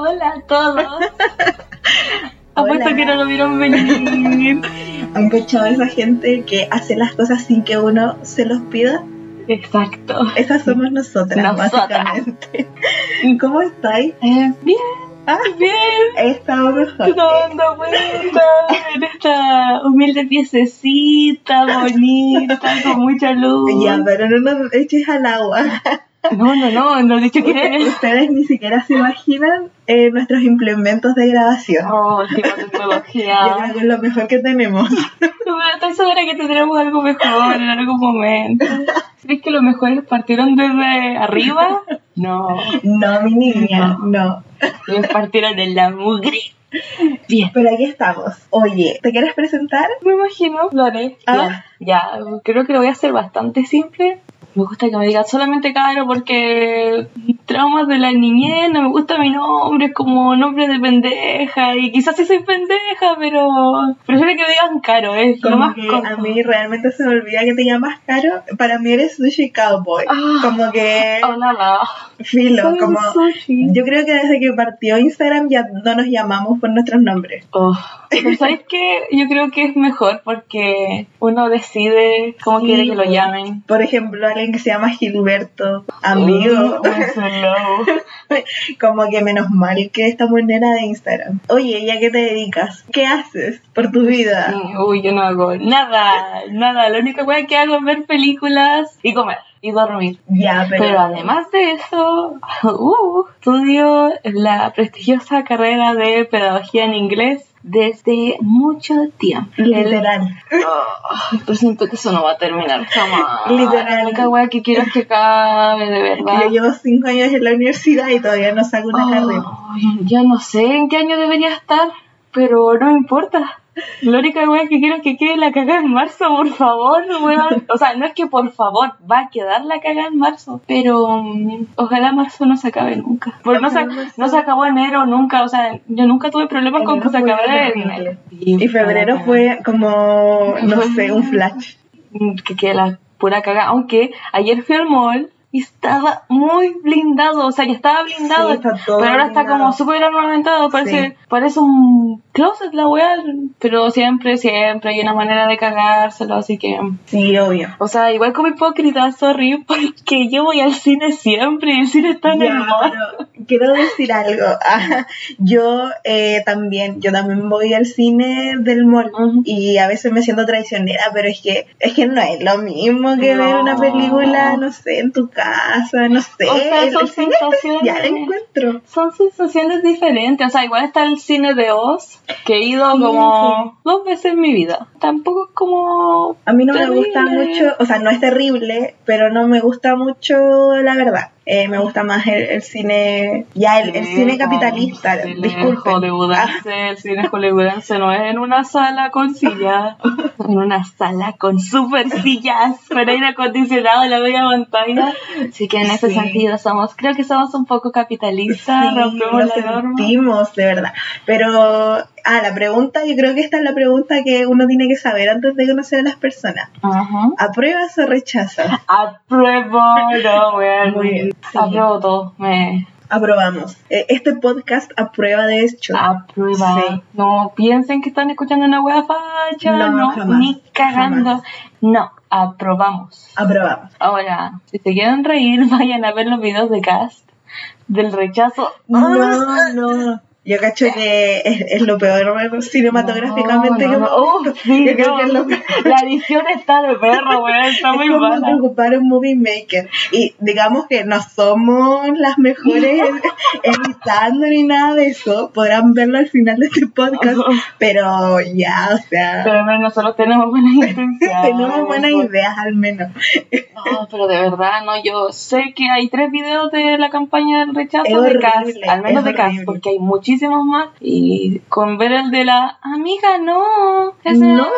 Hola a todos. Apuesto que no lo vieron venir. ¿Han cachado esa gente que hace las cosas sin que uno se los pida? Exacto. Esas somos nosotras, Nosotras. básicamente. ¿Cómo estáis? Eh, bien, Ah, bien. he estado mejor. Dando en esta humilde piececita bonita, con mucha luz. Ya, pero no nos eches al agua. No, no, no, no he dicho que eres. Ustedes ni siquiera se imaginan eh, nuestros implementos de grabación. Oh, Yo tecnología. creo que es lo mejor que tenemos. Pero estoy segura que tendremos algo mejor en algún momento. ¿Crees que los mejores partieron desde arriba? No. No, mi niña, no. Ellos partieron de la mugre. Bien. Pero aquí estamos. Oye, ¿te quieres presentar? Me imagino, lo haré. Ah. Ya, ya, creo que lo voy a hacer bastante simple. Me gusta que me digan solamente caro porque traumas de la niñez, no me gusta mi nombre, es como nombre de pendeja y quizás sí soy pendeja, pero prefiero que me digan caro, es lo Como más que a mí realmente se me olvida que te llamas Caro. Para mí eres Sushi Cowboy. Ah. Como que Hola, la. filo, Soy como... sushi. Yo creo que desde que partió Instagram ya no nos llamamos por nuestros nombres. Oh. Pero ¿sabes qué? Yo creo que es mejor porque uno decide cómo Sí. quiere que lo llamen. Por ejemplo, alguien que se llama Gilberto, amigo. Uh. Como que menos mal que estamos en era de Instagram. Oye, ¿y a qué te dedicas? ¿Qué haces por tu vida? Uy, yo no hago nada, nada. La única cosa que hago es ver películas y comer y dormir. Ya, pero... Pero además de eso, uh, estudio la prestigiosa carrera de pedagogía en inglés desde mucho tiempo. El- Literal. Ay, pero siento que eso no va a terminar jamás. Literal. La única wea que quiero es que acabe, de verdad. Yo llevo cinco años en la universidad y todavía no saco una carrera. Ay, ya no sé en qué año debería estar, pero no me importa. La única wea que quiero es que quede la cagada en marzo, por favor, weón. O sea, no es que por favor, va a quedar la cagada en marzo, pero mm, ojalá marzo no se acabe nunca. Porque no se, no se acabó enero nunca, o sea, yo nunca tuve problemas con que se acabara enero. Y febrero fue como, no sé, un flash. Que quede la pura cagada. Aunque ayer fui al mall y estaba muy blindado, o sea, ya estaba blindado, Sí, pero ahora está como súper ornamentado, parece, Sí. parece un closet la weá, pero siempre, siempre hay una manera de cagárselo, así que... Sí, obvio. O sea, igual como hipócrita, sorry, porque yo voy al cine siempre y el cine está en el quiero decir algo. Ah, yo eh, también, yo también voy al cine del mall Ujú. y a veces me siento traicionera, pero es que es que no es lo mismo que No. ver una película, no sé, en tu casa, no sé. O sea, son el sensaciones. ya encuentro. Son sensaciones diferentes, o sea, igual está el cine de Oz, que he ido Sí, como dos veces en mi vida. Tampoco es como... A mí no me gusta mucho, o sea, no es terrible, pero no me gusta mucho la verdad. Eh, me gusta más el, el cine, ya el, el cine capitalista, disculpen. Ah, el cine hollywoodense no es en una sala con sillas, en una sala con super sillas, con aire acondicionado en la media pantalla. Así que en ese Sí. sentido somos, creo que somos un poco capitalistas, Sí, rompemos lo la norma. sentimos, de verdad. Pero, ah, la pregunta, yo creo que esta es la pregunta que uno tiene que saber antes de conocer a las personas. Ajá. ¿Apruebas o rechazas? Apruebo, no, weón. Muy bien, sí. Apruebo todo, me Aprobamos. Eh, este podcast aprueba de hecho. aprueba. Sí. No piensen que están escuchando una wea facha, No, no, jamás, ni cagando. jamás. No, aprobamos. Aprobamos. Ahora, si se quieren reír, vayan a ver los videos de cast del rechazo. No, no. Yo cacho que es, es lo peor cinematográficamente No, que hemos no. visto. Sí, lo. La edición está de perro, weón, está muy es como mala. preocupar un movie maker. Y digamos que no somos las mejores editando ni nada de eso. Podrán verlo al final de este podcast. Pero ya, o sea, Pero nosotros tenemos buenas intenciones. tenemos buenas ideas al menos. No, pero de verdad, no, yo sé que hay tres videos de la campaña del rechazo Es de horrible, al menos de horrible. porque hay muchísimos más. Y con ver el de la amiga, no, ese No.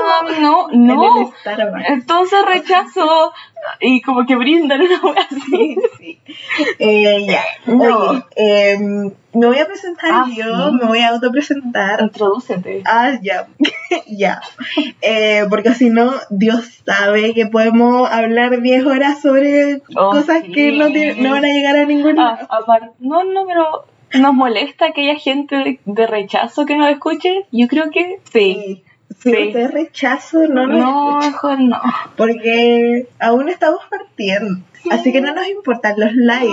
no, En no. Starbucks. Entonces rechazo y como que brindan una wea así. Sí, sí. Eh, ya. No. Em, me voy a presentar Ah, yo, sí. me voy a autopresentar. Introdúcete. Ah, ya. ya. Eh, porque si no, Dios sabe que podemos hablar 10 horas sobre Oh, cosas que no, no van a llegar a ningún Ah, lado. no, no, pero nos molesta aquella gente de, rechazo que nos escuche? Yo creo que sí. Si Sí. usted rechazo, no nos No, mejor no. porque aún estamos partiendo. Así que no nos importan los likes.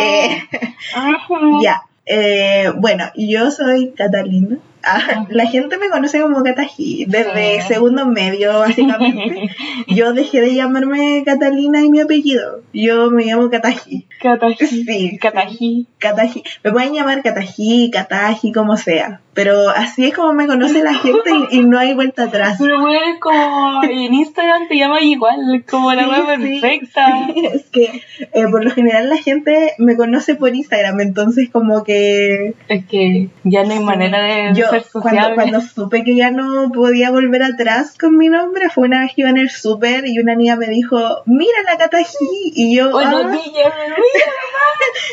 Eh, Ujú. ya. Eh, bueno, yo soy Catalina. Ah, la gente me conoce como Catají desde Sí. segundo medio, básicamente. Yo dejé de llamarme Catalina y mi apellido. Yo me llamo Catají. Catají. Sí, Catají. Catají. Me pueden llamar Catají, Catají, como sea. Pero así es como me conoce la gente y, y no hay vuelta atrás. Pero bueno, es como en Instagram te llaman igual, como la web sí, perfecta. sí, es que eh, por lo general la gente me conoce por Instagram, entonces como que Es que ya no hay manera de yo ser cuando, sociable. cuando supe que ya no podía volver atrás con mi nombre fue una vez que iba en el súper y una niña me dijo, mira la Catají y yo, Bueno, "Ah, niña, mira,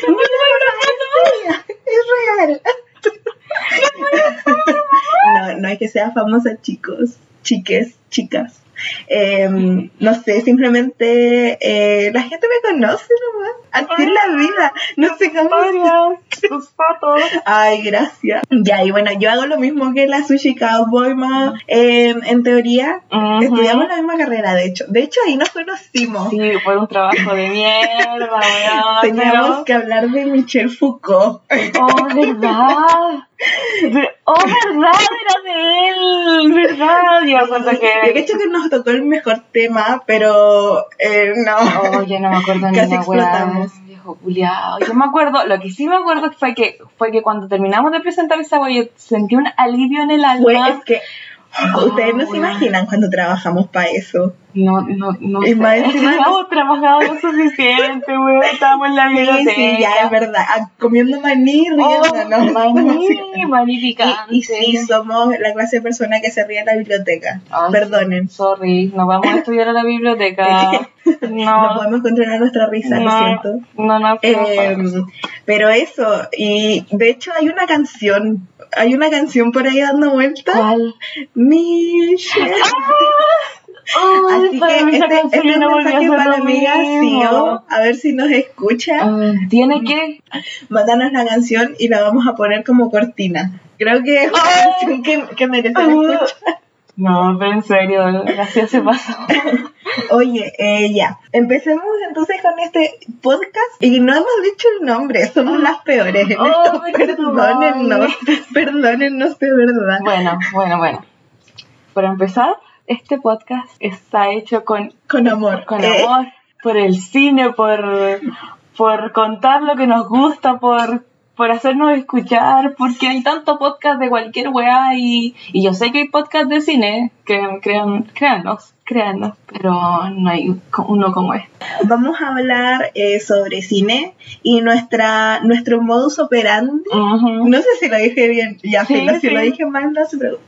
mira, es real. no, no es que sea famosa, chicos, chiques, chicas. Eh, no sé, simplemente eh, la gente me conoce nomás. Así es la vida. No sé cómo. tus fotos. Ay, gracias. Ya, y bueno, yo hago lo mismo que la Sushi Cowboy. Eh, en teoría, estudiamos la misma carrera, de hecho. De hecho, ahí nos conocimos. Sí, fue un trabajo de mierda. Teníamos pero- que hablar de Michel Foucault. Oh, verdad. Oh, verdad, era de él. Verdad. Yo me acuerdo Yo que. cacho que nos tocó el mejor tema, pero eh, no. Oh, yo no me acuerdo ni Casi una weá. explotamos. Viejo culiao. Yo me acuerdo, lo que sí me acuerdo fue que fue que cuando terminamos de presentar esa weá, yo sentí un alivio en el Fue, alma. es que ustedes no se imaginan cuando trabajamos para eso. No, no, no sé. más encima- Hemos trabajado lo suficiente, weón. Estábamos en la Sí, biblioteca. sí, ya es verdad. Ah, Comiendo maní, riendo, Oh, ¿no? maní, maní Y, picante. y sí, somos la clase de persona que se ríe en la biblioteca. Ay, Perdonen. Sorry, nos vamos a estudiar a la biblioteca. No No, podemos controlar nuestra risa, lo no, siento. no, no. Eh, pero eso, y de hecho hay una canción, hay una canción por ahí dando vueltas. ¿Cuál? Michelle. Ay, Así para que este, este es no un mensaje para la amiga. Sio, a ver si nos escucha. Ah, Tiene que. Mándanos la canción y la vamos a poner como cortina. Creo que es una Ay. canción que, que merece escuchar. No, pero en serio, gracias se pasó. Oye, eh, ya, empecemos entonces con este podcast y no hemos dicho el nombre, somos las peores en Oh, esto, perdón. perdónennos, perdónennos de verdad. Bueno, bueno, bueno. Para empezar, este podcast está hecho con, Con amor. con Eh, amor, por el cine, por, por contar lo que nos gusta, por, por hacernos escuchar, porque hay tanto podcast de cualquier weá y, y yo sé que hay podcast de cine, que crean, créanos, créanos, pero no hay uno como este. Vamos a hablar eh, sobre cine y nuestra nuestro modus operandi. Ujú. No sé si lo dije bien, ya Sí, si sí. lo dije mal, no se preocupe.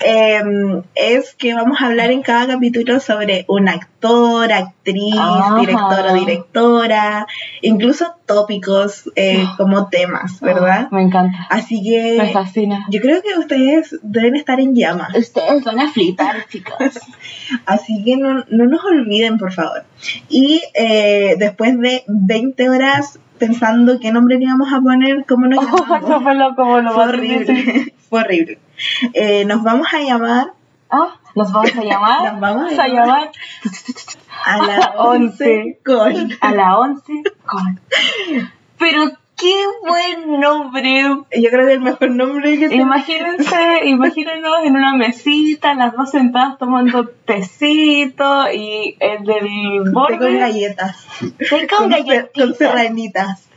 Em, es que vamos a hablar en cada capítulo sobre un actor, actriz, Ajá. director o directora, incluso tópicos eh, como temas, ¿verdad? Me encanta, Así me que fascina. yo creo que ustedes deben estar en llamas. Ustedes van a flipar, chicos. Así que no, no nos olviden, por favor. Y eh, después de 20 horas pensando qué nombre le íbamos a poner, cómo nos Eso llamamos, fue lo como lo fue horrible. fue horrible. Eh, nos vamos a llamar Ah, nos vamos a llamar. Nos vamos a llamar a las 11 con. a la 11 con. Pero qué buen nombre. Yo creo que el mejor nombre que se Imagínense, imagínenos en una mesita, las dos sentadas tomando tecito y el del Té con borde. galletas. Té con Con, ser- con galletitas. serranitas.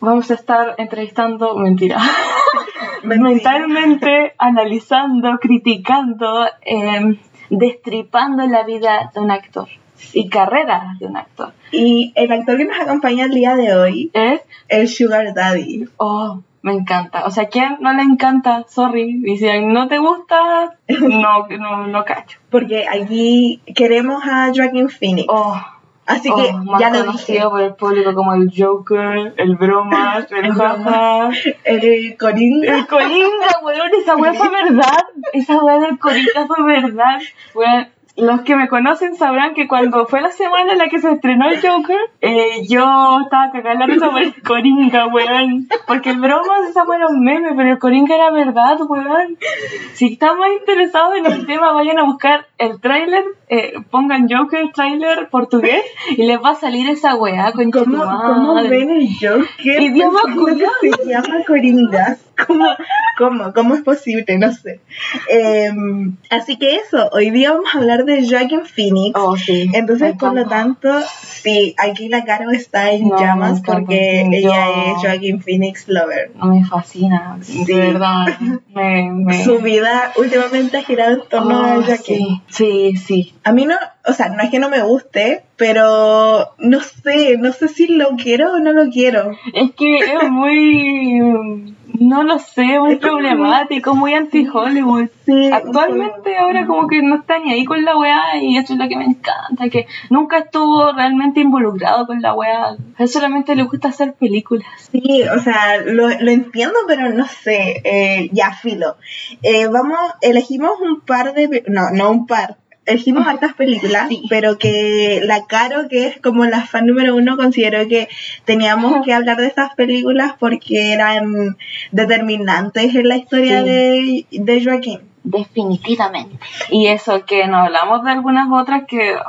Vamos a estar entrevistando, mentira. Mentira. mentalmente analizando, criticando, eh, destripando la vida de un actor y carrera de un actor. Y el actor que nos acompaña el día de hoy Es, es Sugar Daddy. oh, me encanta. O sea, ¿quién no le encanta? Sorry. Y si no te gusta, no, no, no cacho. Porque aquí queremos a Joaquin Phoenix. Oh, Así oh, que más ya lo dije. conocido por el público como el Joker, el Bromas, el El Jaja. El Coringa. El Coringa, weón, esa weá fue verdad. Esa weá del Coringa fue verdad. Weón, los que me conocen sabrán que cuando fue la semana en la que se estrenó el Joker, eh, yo estaba cagando la por el Coringa, weón. Porque el broma esa fue un meme, pero el Coringa era verdad, weón. Si están más interesados en el tema, vayan a buscar el tráiler, eh, pongan Joker trailer portugués y les va a salir esa weá con ¿Cómo, ¿Cómo ven el Joker? Idioma. Se llama Coringa. ¿Cómo, cómo, ¿Cómo es posible? No sé. Em, así que eso, hoy día vamos a hablar de Joaquin Phoenix. Oh, sí. Entonces, por lo tanto, sí, aquí la Caro está en No, llamas porque Yo- ella es Joaquin Phoenix lover. No me fascina, Sí. de verdad. Me, me... Su vida últimamente ha girado en torno a Oh, Joaquin. sí, sí, sí. A mí no, o sea, no es que no me guste, pero no sé, no sé si lo quiero o no lo quiero. Es que es muy. No lo sé, muy Es problemático, muy anti-Hollywood. Sí, Actualmente ahora como que no está ni ahí con la weá y eso es lo que me encanta, que nunca estuvo realmente involucrado con la weá. A él solamente le gusta hacer películas. Sí, o sea, lo, lo entiendo, pero no sé, eh, ya filo. Eh, vamos, elegimos un par de, no, no un par, elegimos hartas películas, Sí. pero que la Caro, que es como la fan número uno, consideró que teníamos que hablar de estas películas porque eran determinantes en la historia Sí. de, de Joaquín. Definitivamente. Y eso que no hablamos de algunas otras que oh,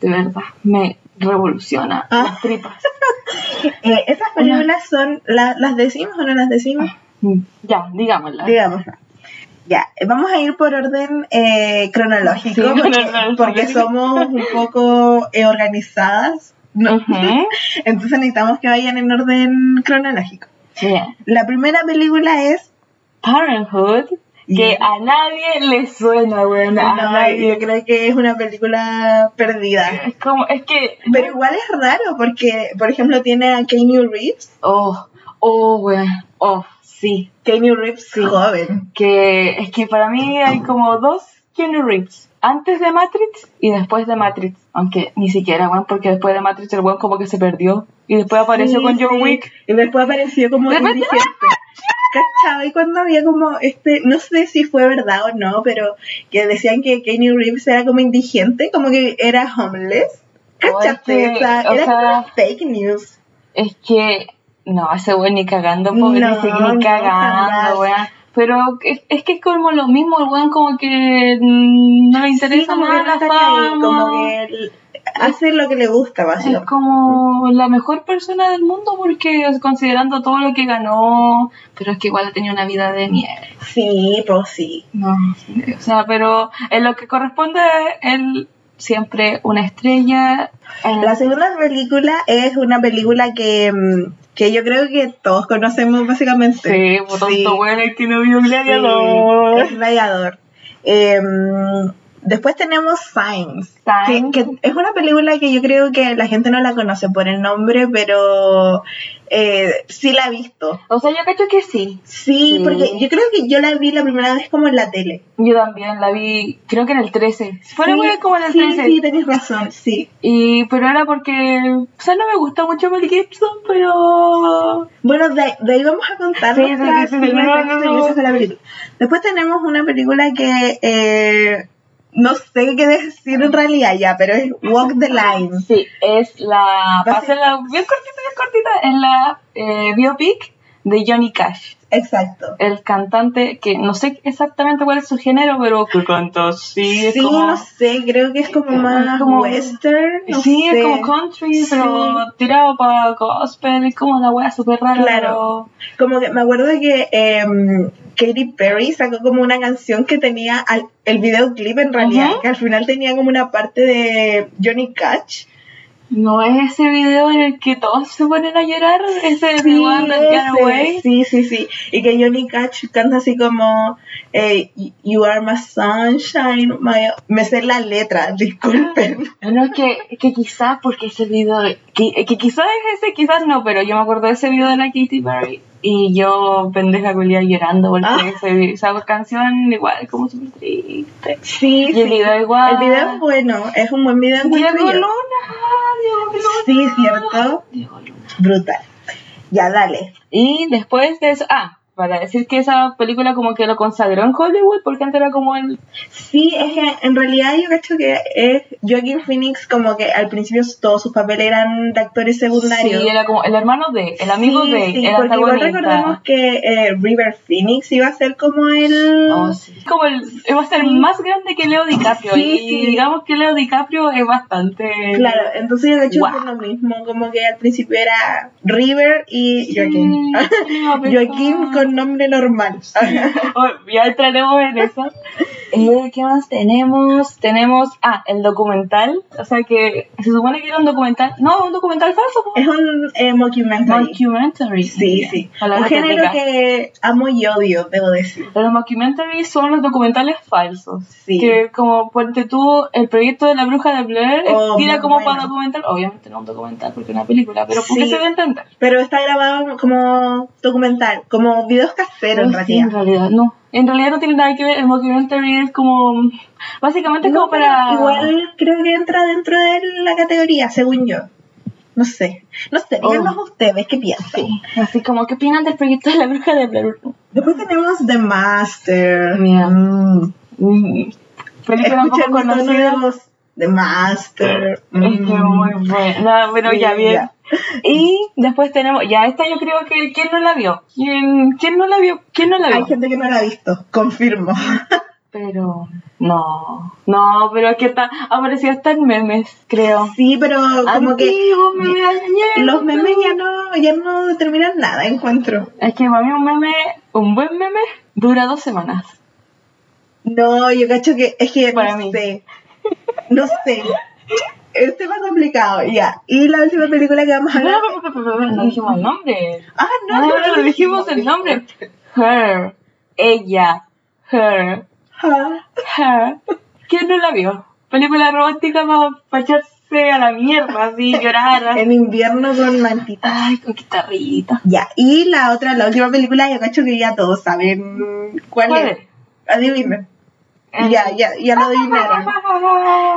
de verdad me revoluciona Ah. las tripas. Eh, esas películas son, la- ¿las decimos o no las decimos? Mm, Ya, digámosla. Digámoslo. Ya, vamos a ir por orden eh, cronológico, Sí, porque, cronológico. porque somos un poco eh, organizadas, ¿no? Entonces necesitamos que vayan en orden cronológico. La primera película es... Parenthood, que Yeah. a nadie le suena, weón. No, nadie. yo creo que es una película perdida. Es como, es que. Pero igual es raro porque, por ejemplo, tiene a Keanu Reeves. Oh, oh, weón. Oh, sí. Keanu Reeves Sí. joven. Que es que para mí hay como dos Keanu Reeves. Antes de Matrix y después de Matrix. Aunque ni siquiera, weón, porque después de Matrix el weón como que se perdió. Y después apareció Sí, con John sí. Wick. Y después apareció como De indigente. ¿Cachaba? Y cuando había como este, no sé si fue verdad o no, pero que decían que Keanu Reeves era como indigente, como que era homeless. ¿Cachaste? Oye, o sea, o era sea- fake news. Es que. No, ese weón ni cagando, pobre, No, ni, no, cagando, weón. Pero es, es que es como lo mismo, el weón como que mm, no le interesa Sí, como que nada no la fama. como que hace lo que le gusta, Es básicamente. como la mejor persona del mundo porque considerando todo lo que ganó, pero es que igual ha tenido una vida de mierda. Sí, pues sí. No, o sea, pero en lo que corresponde él siempre una estrella. eh, La segunda película es una película que, mm, que yo creo que todos conocemos básicamente. sí, por Sí. tanto bueno el que no vio Sí, Gladiador. es Gladiador. Em, después tenemos Signs, que, que es una película que yo creo que la gente no la conoce por el nombre, pero eh, sí la ha visto. O sea, yo cacho que sí. Sí, Sí. porque yo creo que yo la vi la primera vez como en la tele. Yo también la vi, creo que en el 13. Fue sí, como en el sí, 13. sí, tenés razón, sí. Y, pero era porque, o sea, no me gusta mucho Mel Gibson, pero... Bueno, de, de ahí vamos a contar Sí, sí, nuestras sí, sí, primeras no, no, no. experiencias con la película. Después tenemos una película que eh, no sé qué decir en realidad ya, pero es Walk the Line. Sí, es la. Va a Pasa la bien cortita, bien cortita. Es la eh, biopic de Johnny Cash. Exacto. El cantante que no sé exactamente cuál es su género, pero que canta así. Es Sí, como, no sé, creo que es como más como- western. no sí, sé. es como country, pero Sí. tirado para gospel. Es como una wea súper rara. Claro. Como que me acuerdo que em, Katy Perry sacó como una canción que tenía al- el videoclip en realidad, que al final tenía como una parte de Johnny Cash. No es ese video en el que todos se ponen a llorar. Ese de Sí, Away. sí, sí, sí. Y que Johnny Cash canta así como eh, You are my sunshine, my... Me sé la letra, disculpen. No, que, que quizás porque ese video, que, que quizás es ese, quizás no, pero yo me acuerdo de ese video de la Katy Perry y yo pendeja culia llorando porque Ah. ese- esa canción igual como súper triste. Sí, Y el sí. video igual. El video es bueno, es un buen video. Diego. Luna, Diego Luna. Sí, cierto. Diego Luna. Brutal. Ya, dale. Y después de eso, ah, para decir que esa película como que lo consagró en Hollywood, porque antes era como el... Sí, es que en realidad yo creo que es Joaquin Phoenix como que al principio todos sus papeles eran de actores secundarios. Sí, era como el hermano de, el amigo Sí, de, sí, el porque igual recordemos que eh, River Phoenix iba a ser como el... Oh, sí. Como el, va a ser más grande que Leo DiCaprio. Y digamos que Leo DiCaprio es bastante... Claro, entonces yo creo Guau. que es lo mismo, como que al principio era River y Joaquín. Sí, Joaquín con nombre normal. Oh, ya entraremos en eso. Eh, ¿Qué más tenemos? Tenemos, ah, el documental. O sea que se supone que era un documental. No, un documental falso. po. es un eh, mockumentary. Mockumentary. Sí, sí. Palabra Un género técnica. que amo y odio, debo decir. Los mockumentaries son los documentales falsos. Sí. Que como ponte tú, el proyecto de la bruja de Blair Oh, tira como bueno. para documental. Obviamente no un documental porque es una película, pero porque Sí. se va a entender. Pero está grabado como documental, como videos caseros en sí, realidad. en realidad no. En realidad no tiene nada que ver. El mockumentary es como. Básicamente es No, como para. Igual creo que entra dentro de la categoría, según yo. No sé. No sé, Oh. díganos ustedes qué piensan. Sí, así como, ¿qué opinan del proyecto de la bruja de Blair? Después tenemos The Master. Mira. Mm. Mm. Película un poco Escuchen. The Master. Es que Mm. muy buena, pero Sí, ya bien. ya. Y después tenemos, ya esta yo creo que, ¿quién no la vio? ¿Quién, quién no la vio? ¿Quién no la Hay vio? gente que no la ha visto, confirmo. Pero, no, no, pero es que está, apareció hasta en memes, creo. Sí, pero como que los memes ya no, ya no determinan nada, encuentro. Es que para mí un meme, un buen meme, dura dos semanas. No, yo cacho que es que Para no mí. sé. No sé. Este más complicado, ya. Y la última película que vamos a hablar. No, no dijimos el nombre. Ah, no, No, no, no, dijimos el nombre. Her, ella, her, Ah, her. ¿Quién no la vio? Película romántica para echarse a la mierda, así, llorar. En invierno con mantita. Ay, con guitarrita. Ya. Y la otra, la última película, yo cacho que ya todos saben cuál, ¿Cuál es. es? Adivinen. Ya, ya, ya lo adivinaron.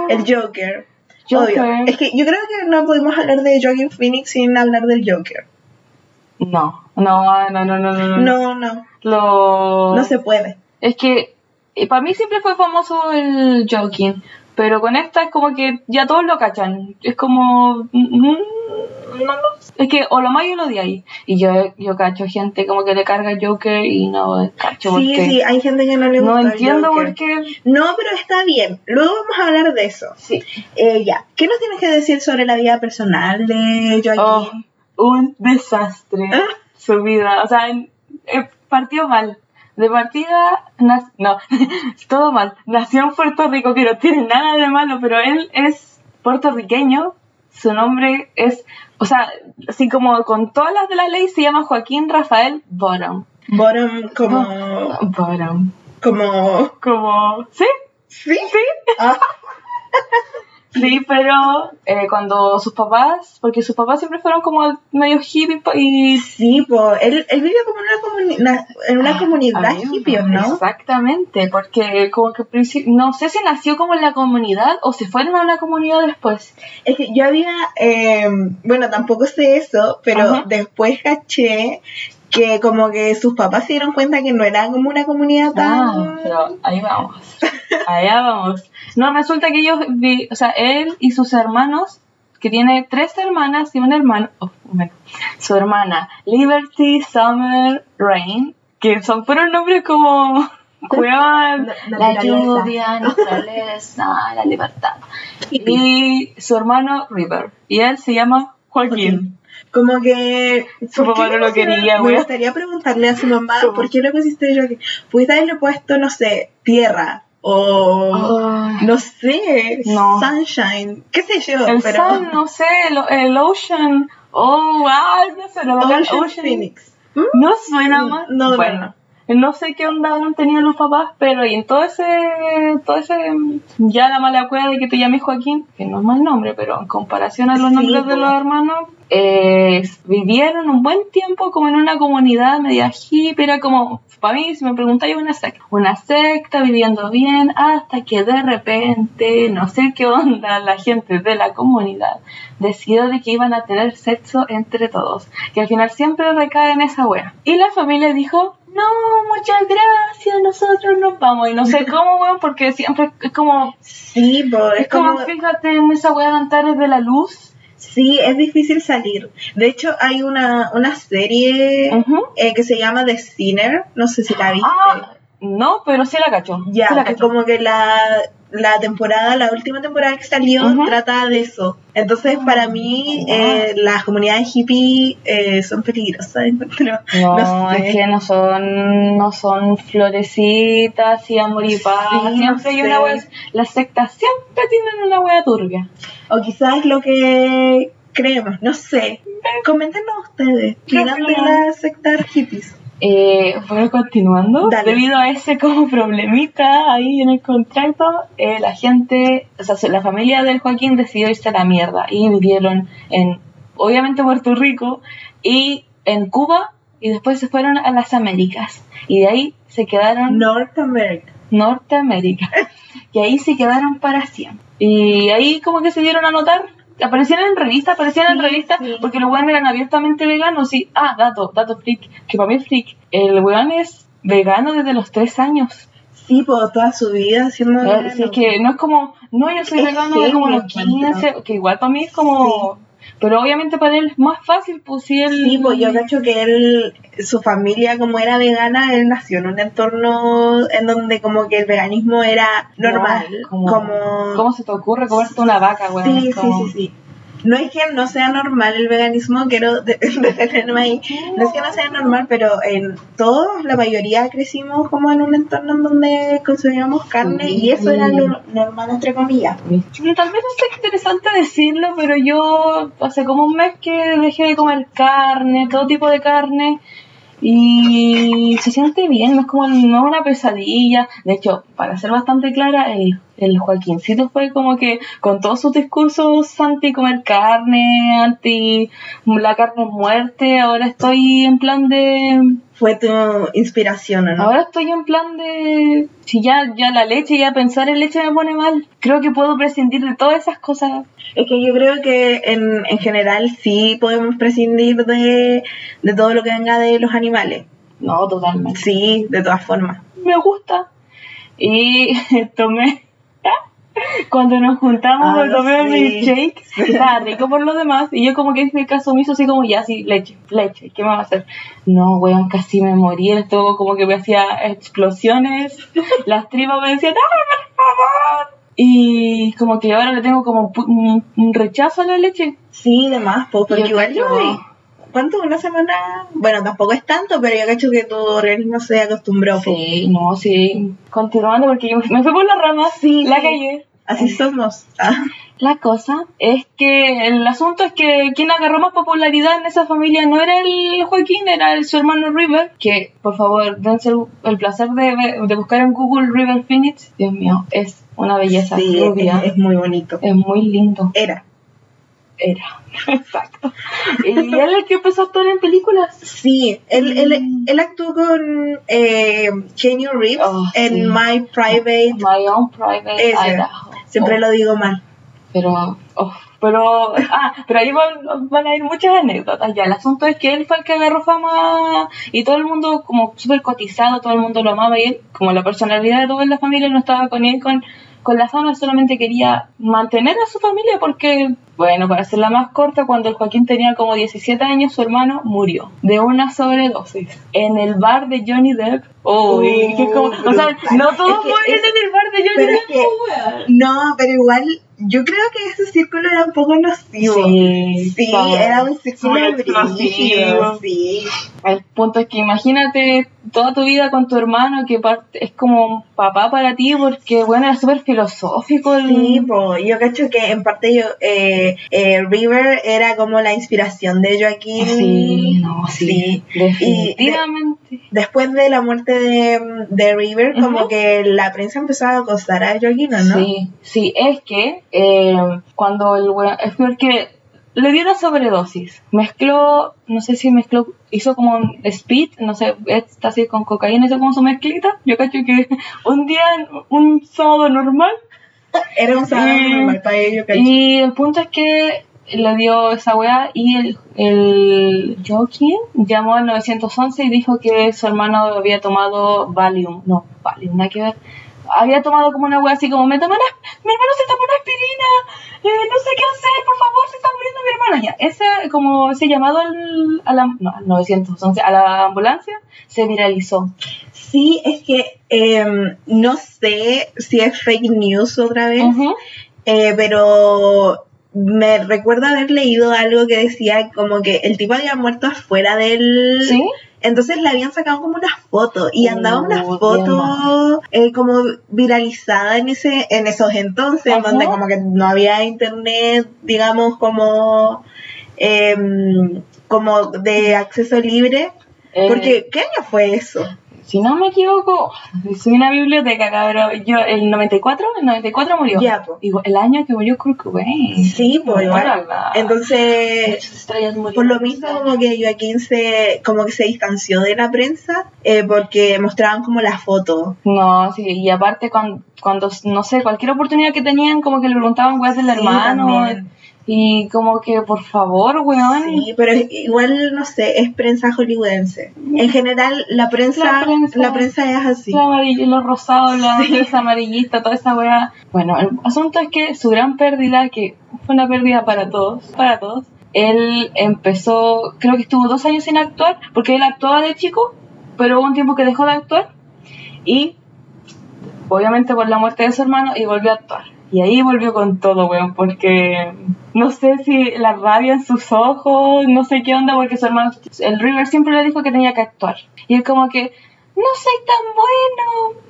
El Joker. Joker. Obvio. Es que yo creo que no podemos hablar de Joaquin Phoenix sin hablar del Joker. No, no, no, no, no, no. No, no. Lo... No se puede. Es que eh, para mí siempre fue famoso el joking, pero con esta es como que ya todos lo cachan. Es como. mm, no, no. Es que o lo más o lo odiáis. Y yo, yo cacho gente como que le carga Joker y no cacho Sí, sí, hay gente que no le gusta no entiendo Joker. por qué. No, pero está bien. Luego vamos a hablar de eso. Sí. Eh, ya. ¿Qué nos tienes que decir sobre la vida personal de Oh, Joaquín? un desastre. Ah. Su vida. O sea, partió mal. De partida, no, todo mal. Nació en Puerto Rico, que no tiene nada de malo, pero él es puertorriqueño. Su nombre es, o sea, así como con todas las de la ley, se llama Joaquín Rafael Borom. Bottom como... Borom. como... Como, ¿sí? ¿Sí? ¿Sí? Ah, Sí, pero eh, cuando sus papás, porque sus papás siempre fueron como medio hippie y sí, pues él, él vive como en una, comuni- en una comunidad Ay, hippie, ¿no? Exactamente, porque como que al principio- no sé si nació como en la comunidad o se fueron a una comunidad después. Es que yo había, eh, bueno, tampoco sé eso, pero Ajá. después caché que como que sus papás se dieron cuenta que no era como una comunidad Ah, tan... pero ahí vamos, allá vamos. No, resulta que ellos, vi- o sea, él y sus hermanos, que tiene tres hermanas y un hermano, oh, su hermana, Liberty, Summer, Rain, que son fueron nombres como... Cueva, Na- la naturaleza. lluvia, naturaleza, la libertad. Y su hermano River. Y él se llama Joaquín. Como que... Su ¿por qué papá no lo quería, Me güey. gustaría preguntarle a su mamá, ¿Cómo? ¿por qué le pusiste Joaquín? Pudiste haberle puesto, no sé, tierra o... No sé, No. sunshine, qué sé yo, El pero... Sun, no sé, el, el Ocean. Oh, wow, no sé, lo bacán, Ocean Phoenix. ¿Mm? No suena mal. No, no, bueno, no. No sé qué onda han tenido los papás, pero y en todo ese, todo ese, ya la mala cueva de que te llames Joaquín, que no es mal nombre, pero en comparación a los Sí, nombres de los hermanos, eh, vivieron un buen tiempo como en una comunidad media hippie, era como, para mí, si me preguntáis, una secta. Una secta viviendo bien hasta que de repente, no sé qué onda, la gente de la comunidad decidió de que iban a tener sexo entre todos, que al final siempre recae en esa wea. Y la familia dijo, no, muchas gracias, nosotros nos vamos. Y no sé cómo, weón, porque siempre es como, Sí, po, es es como, como... fíjate en esa weá de Antares de la Luz. Sí, es difícil salir. De hecho, hay una, una serie eh, que se llama The Sinner, no sé si la viste. Ah, no, pero sí la cacho. Ya, sí la cacho. como que la, la temporada, la última temporada que salió, trata de eso. Entonces, para mí, eh, las comunidades hippie eh, son peligrosas. No, no sé. es que no son, no son florecitas y amor y paz. Sí, no siempre hay sé. una wea. Las sectas siempre tienen una wea turbia. O quizás lo que creemos, no sé. Coméntenos ustedes. ¿Qué ¿Qué de las sectas hippies? Eh, bueno, continuando, Dale. debido a ese como problemita ahí en el contrato, eh, la gente, o sea, la familia del Joaquín decidió irse a la mierda y vivieron en, obviamente, Puerto Rico y en Cuba y después se fueron a las Américas y de ahí se quedaron North America. Norteamérica y ahí se quedaron para siempre. Y ahí como que se dieron a notar, aparecían en revistas, aparecían en revistas sí. porque los weones eran abiertamente veganos y, ah, dato, dato freak, que para mí es freak, el weón es vegano desde los tres años. Sí, por toda su vida haciendo. Eh, es que no es como, no, yo soy Es vegano de como los encuentro. 15, que igual para mí es como... Pero obviamente para él es más fácil, pues si él... Sí, pues yo cacho que él, su familia como era vegana, él nació en un entorno en donde como que el veganismo era normal. No, como, como... ¿Cómo se te ocurre comerte una vaca, weón? Sí, sí, sí, sí. No es que no sea normal el veganismo, quiero de- detenerme ahí. No es que no sea normal, pero en todos, la mayoría crecimos como en un entorno en donde consumíamos carne y eso era lo normal, entre comillas. Tal vez no sea interesante decirlo, pero yo hace como un mes que dejé de comer carne, todo tipo de carne, y se siente bien, no es como no es una pesadilla. De hecho, para ser bastante clara, el, el Joaquincito fue como que con todos sus discursos anti comer carne, anti la carne es muerte, ahora estoy en plan de Fue tu inspiración, ¿o ¿no? Ahora estoy en plan de. Si ya, ya la leche, ya pensar en leche me pone mal. Creo que puedo prescindir de todas esas cosas. Es que yo creo que en, en general sí podemos prescindir de, de todo lo que venga de los animales. No, totalmente. Sí, de todas formas. Me gusta. Y tomé. Cuando nos juntamos, Ah, me tomé un sí. milkshake. Estaba rico por lo demás. Y yo, como que hice caso omiso, así como ya, sí, leche, leche. ¿Qué me va a hacer? No, weón, casi me morí. El como que me hacía explosiones. Las tripas me decían, ¡ay, por favor! Y como que ahora le tengo como un, rechazo a la leche. Sí, de más, po, porque igual ¿Cuánto? ¿Una semana? Bueno, tampoco es tanto, pero yo cacho que tu organismo se acostumbró. po. Sí, no, sí. Continuando, porque yo me fui por las ramas. Sí, La calle. Así somos. Ah, La cosa es que el asunto es que quien agarró más popularidad en esa familia no era el Joaquín, era el, su hermano River, que por favor dense el, el placer de, de buscar en Google River Phoenix. Dios mío, es una belleza sí, rubia. es, es muy bonito. Es muy lindo. Era. Era. Exacto. Y él es el que empezó a actuar en películas. Sí, él, él, él actuó con eh, Kenny Reeves Oh, en sí. My Private. My Own Private. Idaho. Siempre Oh. lo digo mal. Pero, oh, pero, ah, pero ahí van, van a ir muchas anécdotas ya. El asunto es que él fue el que agarró fama y todo el mundo como súper cotizado, todo el mundo lo amaba y él, como la personalidad de toda la familia, no estaba con él con, con la fama, él solamente quería mantener a su familia porque, bueno, para hacerla más corta, cuando el Joaquín tenía como 17 años, su hermano murió de una sobredosis en el bar de Johnny Depp. Oh, que como, o sea, no todos Es que mueren es- en el bar de Johnny pero es que-. No, pero igual, yo creo que ese círculo era un poco nocivo. Sí, era un círculo explosivo. sí. El punto es que imagínate toda tu vida con tu hermano que parte- es como un papá para ti porque, bueno, era súper filosófico. el- Sí, po, yo cacho que en parte yo, eh, eh, River era como la inspiración de Joaquín. Sí, no, sí, Y de- definitivamente. después de la muerte de, de River, como que la prensa empezó a acosar a Joaquín, ¿o ¿no? Sí, sí, es que eh, cuando el weón, es porque le dio una sobredosis, mezcló, no sé si mezcló, hizo como un speed, no sé, está así con cocaína, hizo como su mezclita, yo cacho que un día, un sábado normal, Era un sábado Y- normal para ellos, cacho. Y el punto es que le dio esa weá y el, el Joaquín llamó al 911 y dijo que su hermano había tomado Valium. No, Valium, nada que ver. Había tomado como una weá así como, me tomé una- mi hermano se tomó una aspirina, eh, no sé qué hacer, por favor, se está muriendo mi hermano. Ya, ese, como ese llamado al, a la, no, al 911, a la ambulancia, se viralizó. Sí, es que em, no sé si es fake news otra vez, eh, pero me recuerdo haber leído algo que decía como que el tipo había muerto afuera del... ¿Sí? Entonces le habían sacado como una foto y andaba una Oh, foto eh, como viralizada en ese en esos entonces, Ajá. donde como que no había internet, digamos, como em, como de acceso libre. Eh, Porque, ¿qué año fue eso? Si no me equivoco, soy una biblioteca, cabrón. Yo, el 94, el 94 murió. Ya, po. Igual, el año que murió Kurt Cobain. Sí, pues. Entonces, por lo mismo como que Joaquín se, como que se distanció de la prensa eh, porque mostraban como la foto. No, sí, y aparte cuando, cuando, no sé, cualquier oportunidad que tenían, como que le preguntaban weas del Sí, hermano. también. Y como que, por favor, weón. Sí, pero es- igual, no sé, es prensa hollywoodense. En general, la prensa, La la prensa. es así. Los amarillos, los rosados, la prensa amarillista, toda esa weá. Bueno, el asunto es que su gran pérdida, que fue una pérdida para todos, para todos, él empezó, creo que estuvo dos años sin actuar, porque él actuaba de chico, pero hubo un tiempo que dejó de actuar y obviamente por la muerte de su hermano y volvió a actuar. Y ahí volvió con todo, weón, porque no sé si la rabia en sus ojos, no sé qué onda, porque su hermano, el River siempre le dijo que tenía que actuar. Y él como que, no soy tan bueno.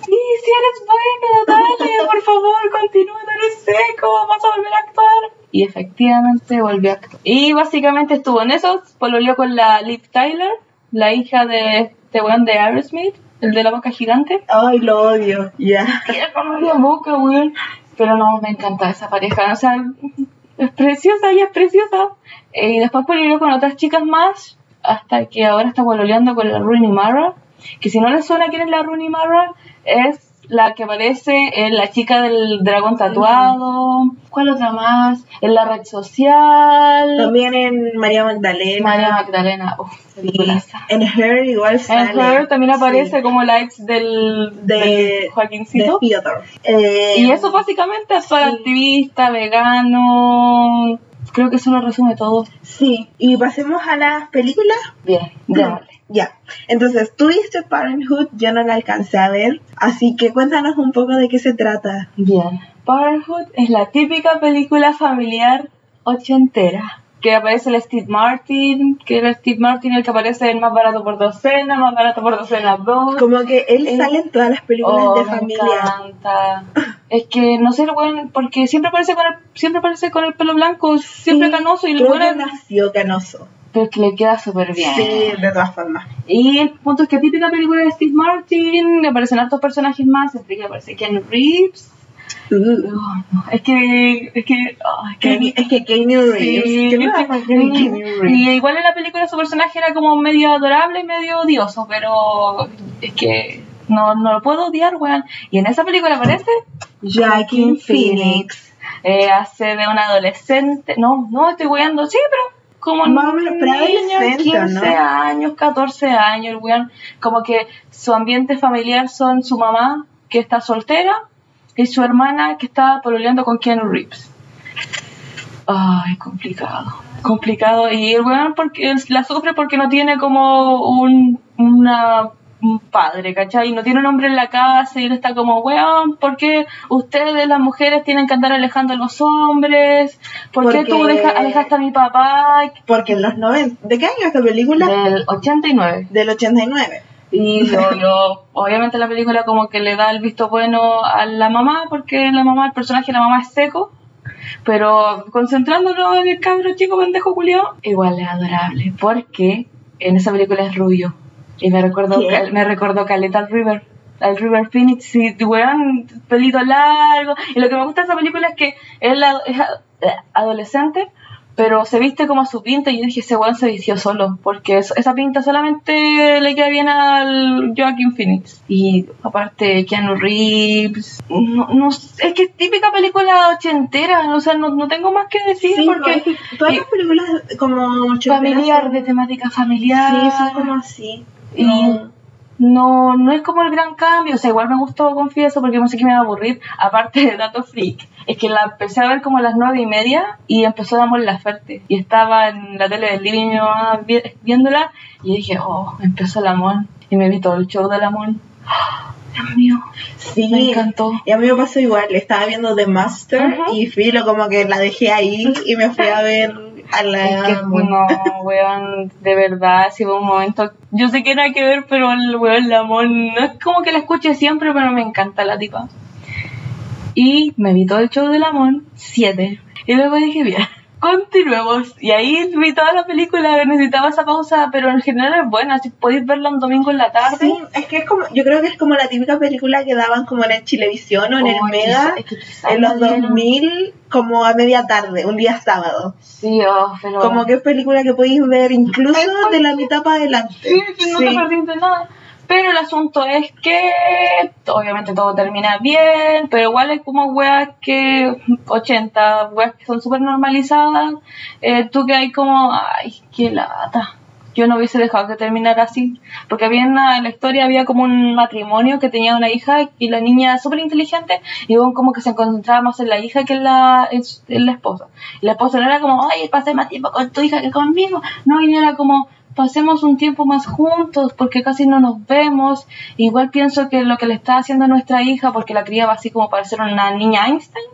Sí, si eres bueno, dale, por favor, continúa, no eres seco, vamos a volver a actuar. Y efectivamente volvió a actuar. Y básicamente estuvo en eso, pololeó con la Liv Tyler, la hija de este weón de Aerosmith, el de la boca gigante. Ay, lo odio. Ya. Tiene como la boca, weón. Pero no, me encanta esa pareja. O sea, es preciosa, ella es preciosa. Eh, y después pololeó con otras chicas más, hasta que ahora está pololeando con la Rooney Mara. Que si no les suena quién es la Rooney Mara, es la que aparece en la chica del dragón tatuado. ¿Cuál otra más? En la red social. También en María Magdalena. María Magdalena. Uf, Sí. En Her igual sale. En Her también aparece Sí. como la ex del, De- del de Joaquincito. Theodore. Eh, Y eso básicamente es para sí. activista, vegano. Creo que eso lo resume todo. Sí, y pasemos a las películas. Bien, démosle. Ya, entonces tú viste Parenthood, yo no la alcancé a ver, así que cuéntanos un poco de qué se trata. Bien. Parenthood es la típica película familiar ochentera. Que aparece el Steve Martin, que era Steve Martin el que aparece en Más Barato por Docena, Más Barato por Docena 2. Como que él Eh, sale en todas las películas Oh, de me familia. encanta. Es que no sé, el weón, porque siempre aparece con el, siempre aparece con el pelo blanco, siempre Sí, canoso y el es- nació canoso. pero es que le queda súper bien. Sí, de todas formas. Y el punto es que típica película de Steve Martin, aparecen hartos personajes más, siempre que aparece Keanu Reeves. Es que, es que, oh, es que es que Keanu Reeves. Sí, ¿Qué me va a pasar en Keanu Reeves? y igual en la película su personaje era como medio adorable y medio odioso, pero es que no, no lo puedo odiar, weón. Y en esa película aparece Joaquin Phoenix. Eh, hace de un adolescente, no, no estoy weando, sí, pero como Más o menos, pero adolescente, 15 ¿no? años, 14 años, el weón, como que su ambiente familiar son su mamá, que está soltera, y su hermana, que está pololeando con Keanu Reeves. Ay, complicado. Complicado. Y el weón porque, la sufre porque no tiene como un, una, un padre, ¿cachai? No tiene un hombre en la casa y él está como, weón, ¿por qué ustedes, las mujeres, tienen que andar alejando a los hombres? ¿Por qué tú Porque- deja- alejaste a mi papá? Porque en los 90. ¿De qué año esta película? Del 89. Del 89. Y lo, lo- obviamente la película como que le da el visto bueno a la mamá, porque la mamá, el personaje de la mamá es seco, pero concentrándonos en el cabro chico pendejo culiao, igual es adorable, porque en esa película es rubio. Y me recuerdo, ¿Quién? me recordó Caleta al River. Al River Phoenix, y weón, pelito largo. Y lo que me gusta de esa película es que él es ad- adolescente, pero se viste como a su pinta y yo dije, ese weón se vistió solo, porque es- esa pinta solamente le queda bien al Joaquin Phoenix. Y aparte, Keanu Reeves, no, no es que es típica película ochentera, o sea, no, no tengo más que decir Sí, porque todas las películas como familiar, son- de temática familiar. Sí, son como así. Y No. No, no es como el gran cambio, o sea, igual me gustó, confieso, porque pensé que me iba a aburrir, aparte de Dato Freak, es que la empecé a ver como a las nueve y media y empezó a Amor Laferte, y estaba en la tele del living mi mamá vi- viéndola, y dije, oh, empezó el amor, y me vi todo el show del amor. Dios mío, Sí, me encantó. Y a mí me pasó igual, estaba viendo The Master y filo como que la dejé ahí y me fui a ver a la... Es que no, weón, de verdad, si hubo un momento. Yo sé que nada que ver, pero el weón, la mon, no es como que la escuche siempre, pero me encanta la tipa. Y me vi todo el show de la mon, 7. Y luego dije, bien, continuemos. Y ahí vi toda la película, necesitaba esa pausa, pero en general es buena, si podéis verla un domingo en la tarde. Sí, es que es como, yo creo que es como la típica película que daban como en el Chilevisión o en el Mega quizá- es que quizá en los la dieron. 2000 como a media tarde, un día sábado. Sí, oh, pero. Como que es película que podéis ver incluso de la mitad para adelante. Sí, sí, no Sí. te perdiste nada. Pero el asunto es que obviamente todo termina bien, pero igual es como weas que 80, weas que son súper normalizadas. Eh, tú que hay como, ay, qué lata. Yo no hubiese dejado que terminara así, porque había en la historia había como un matrimonio que tenía una hija y la niña súper inteligente y bueno, como que se concentraba más en la hija que en la, en, en la esposa. Y la esposa no era como, ay, pasé más tiempo con tu hija que conmigo, no, y era como, pasemos un tiempo más juntos porque casi no nos vemos. Igual pienso que lo que le está haciendo a nuestra hija, porque la criaba así como para ser una niña Einstein,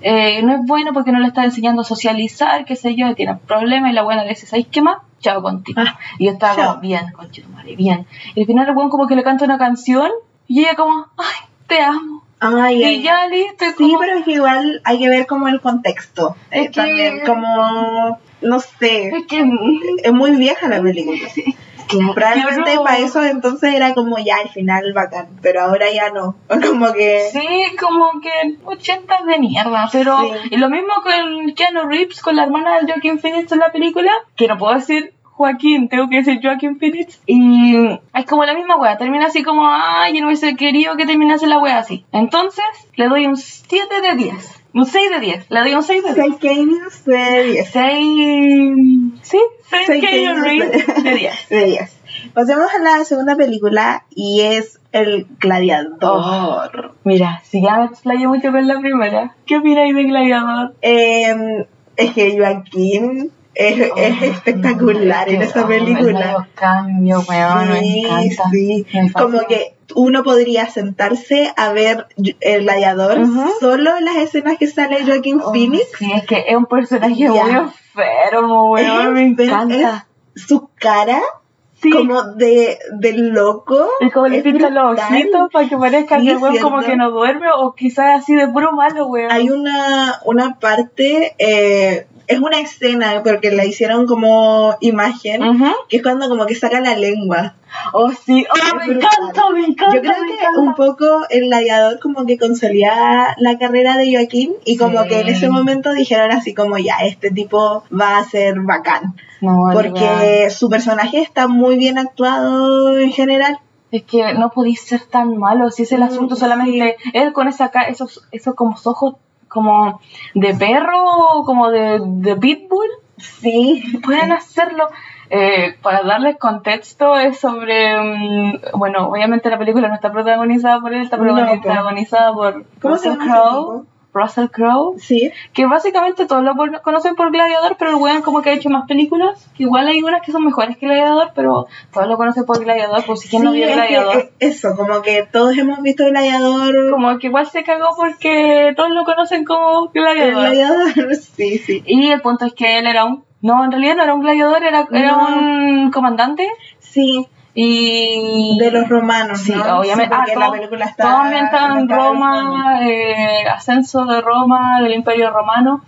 eh, no es bueno porque no le está enseñando a socializar, qué sé yo, tiene problemas y la buena le dice, ¿sabéis qué más? Chao contigo. Ah, y yo estaba como, bien, madre, bien. Y al final el weón como que le canta una canción y ella como, ay, te amo. Ay, Y ay. ya listo, y Sí, como, pero es igual hay que ver como el contexto. Eh, que- También como, no sé, es que... es muy vieja la película. Claro, Probablemente pero- para eso entonces era como ya el final bacán, pero ahora ya no. Como que... Sí, como que 80 de mierda, pero Sí. y lo mismo con Keanu Reeves, con la hermana de Joaquin Phoenix en la película, que no puedo decir Joaquín, tengo que decir Joaquin Phoenix, y es como la misma wea, termina así como, ay, yo no hubiese querido que terminase la wea así. Entonces, le doy un 7 de 10, un 6 de 10, le doy un 6 de 10. 6 Keynes de 10. 6, sí, 6 Seis Keanu Reeves de 10. De 10. Pasemos a la segunda película y es El Gladiador. Mira, si ya me explayé mucho con la primera, ¿qué opináis de Gladiador? Eh, es que Joaquín es, es espectacular en esa película. cambio, weón, me Sí, encanta. sí. Me. Como que uno podría sentarse a ver El Gladiador Ujú. solo en las escenas que sale Joaquin Oh, Phoenix. Sí, es que es un personaje muy enfermo, weón, me encanta. es su cara Sí, como de, de loco. y como le pinta los ojitos para que parezca Sí, que el weón como que no duerme o quizás así de puro malo, weón. Hay una, una parte, eh, es una escena porque la hicieron como imagen, que es cuando como que saca la lengua. Oh, sí, oh, me encanta, me encanta. Yo creo que encanta. un poco el gladiador como que consolida la carrera de Joaquín y como Sí. que en ese momento dijeron así como ya, este tipo va a ser bacán. No. Porque su personaje está muy bien actuado en general. Es que no podéis ser tan malo, si es el Mm, asunto solamente él con esa esos esos como ojos como de perro o como de, de pitbull. Sí. pueden hacerlo. Eh, para darles contexto es sobre mm, bueno obviamente la película no está protagonizada por él está No, protagonizada por ¿Cómo se Russell llama ese Crowe Russell Crowe Sí. que básicamente todos lo por- conocen por Gladiador, pero el weón como que ha hecho más películas, que igual hay unas que son mejores que Gladiador, pero todos lo conocen por Gladiador, pues si quién no vio es que, Gladiador. eh, eso, como que todos hemos visto Gladiador. Como que igual se cagó porque todos lo conocen como el Gladiador. Gladiador, sí, sí. Y el punto es que él era un... No, en realidad no era un gladiador, era, era un comandante. Sí, Y... de los romanos, Sí, ¿no? obviamente. Sí, ah, la todo, película está todo ambientado en Roma, eh, ascenso de Roma, del Imperio Romano.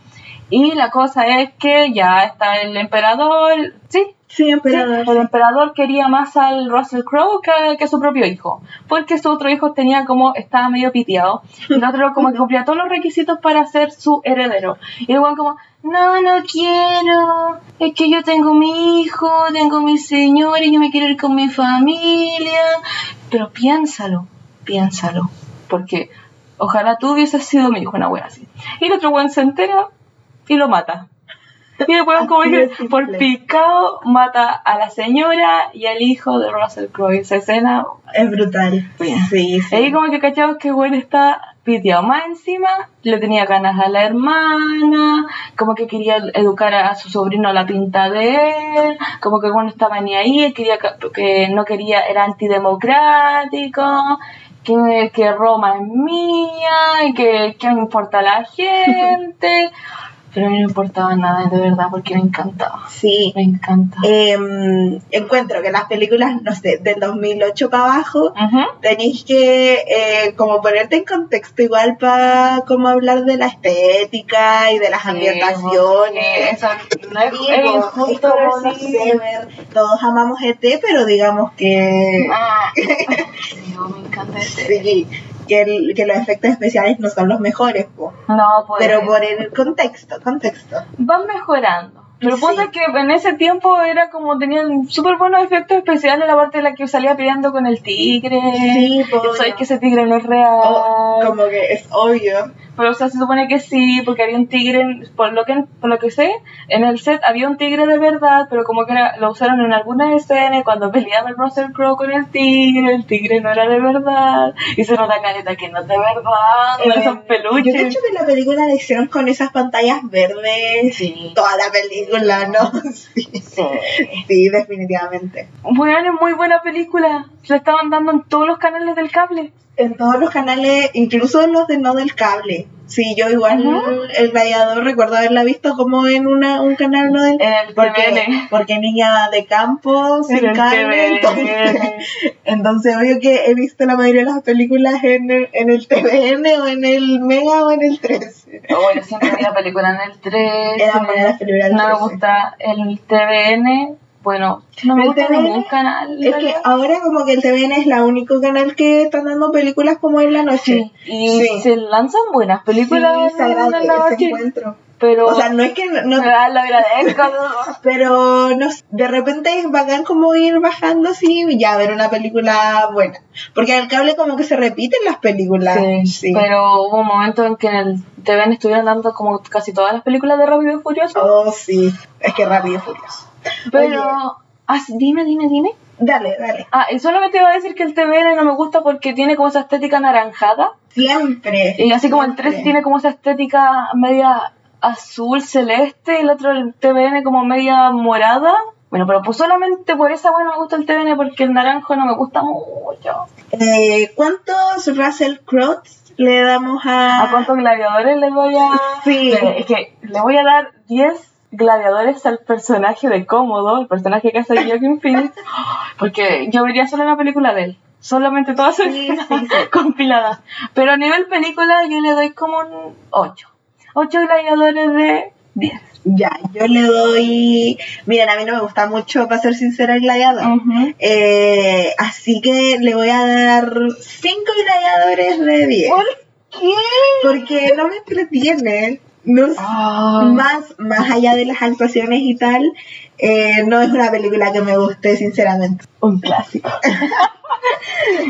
Y la cosa es que ya está el emperador, sí, Sí, Sí, emperador. el emperador quería más al Russell Crowe que, que a su propio hijo, porque su otro hijo tenía como, estaba medio piteado, y el otro como que cumplía todos los requisitos para ser su heredero. Y el como, no, no quiero, es que yo tengo mi hijo, tengo mi señor y yo me quiero ir con mi familia. Pero piénsalo, piénsalo, porque ojalá tú hubieses sido mi hijo, una wea así. Y el otro weón se entera y lo mata. Y el weón, como dije, por picado, mata a la señora y al hijo de Russell Crowe. Esa escena, Es brutal. Bien. Sí, sí. ahí como que cachamos que weón está piteado. Más encima, le tenía ganas a la hermana, como que quería educar a su sobrino a la pinta de él, como que weón estaba ni ahí, quería que, no quería, era antidemocrático. Que, que Roma es mía y que, que me importa la gente pero a mí no me importaba nada de verdad porque me encantaba Sí. me encanta Em, encuentro que las películas, no sé, del 2008 para abajo, tenéis que eh, como ponerte en contexto igual para como hablar de la estética y de las Sí, ambientaciones. eso no es, Sí, es como, no sé, ver, todos amamos ET, pero digamos que, Ah, no, me encanta ese. sí, que, el- que los efectos especiales no son los mejores, po. No, pues. pero por el contexto, contexto. Van mejorando. Pero Sí. ponte que en ese tiempo era como tenían súper buenos efectos especiales la parte de la que salía peleando con el tigre. Sí, no. que ese tigre no es real. Oh, como que es obvio. Pero o sea, se supone que sí, porque había un tigre, en- por lo que por lo que sé, en el set había un tigre de verdad, pero como que era- lo usaron en algunas escenas cuando peleaba el Russell Crowe con el tigre, el tigre no era de verdad. Y se nota careta que no es de verdad, no Eh, son peluches. Yo de hecho que la película la hicieron con esas pantallas verdes. Sí. Toda la película, ¿no? Sí, sí definitivamente. Bueno, es muy buena película. La estaban dando en todos los canales del cable. En todos los canales, incluso los de no del cable. Sí, yo igual el gladiador recuerdo haberla visto como en una, un canal no del En el porque, porque niña de campo, sin En cable, entonces, entonces obvio que he visto la mayoría de las películas en el, en el TVN o en el Mega o en el 13. Bueno, siempre vi la película en el 3. Eran buenas las películas del No me 13. gusta el TVN. Bueno, no me El gusta TVN ningún canal. Es que ahora como que el TVN es la único canal que están dando películas como en la noche. Sí, y Sí. se lanzan buenas películas Sí, en la noche, encuentro. pero O sea, no es que no, no- Ah, lo agradezco. pero no, sé, de repente es bacán como ir bajando así y ya ver una película buena. Porque en el cable como que se repiten las películas. Sí, Sí. pero hubo un momento en que en el TVN estuvieron dando como casi todas las películas de Rápido y Furioso. Oh, sí. Es que rápido y furioso. Pero, ah, dime, dime, dime. Dale, dale. Ah, y solamente iba a decir que el TVN no me gusta porque tiene como esa estética anaranjada. Siempre. Y así como el siempre. 13 tiene como esa estética media azul celeste, y el otro el TVN como media morada. Bueno, pero pues solamente por esa bueno me gusta el TVN porque el naranjo no me gusta mucho. Eh, ¿Cuántos Russell Crowe le damos a... ¿A cuántos gladiadores le voy a...? Sí. Pero Es que le voy a dar 10 gladiadores al personaje de Cómodo, el personaje que hace Joaquin Phoenix, porque yo vería solo la película de él. Solamente todas sus Sí, sí, sí. compiladas. Pero a nivel película yo le doy como un 8. 8 gladiadores de 10. Ya, yo le doy... Miren, a mí no me gusta mucho, para ser sincera, el gladiador. Ujú. Eh, así que le voy a dar 5 gladiadores de 10. ¿Por qué? Porque no me entretiene. No Ah. más, más allá de las actuaciones y tal, eh, no es una película que me guste, sinceramente. Un clásico.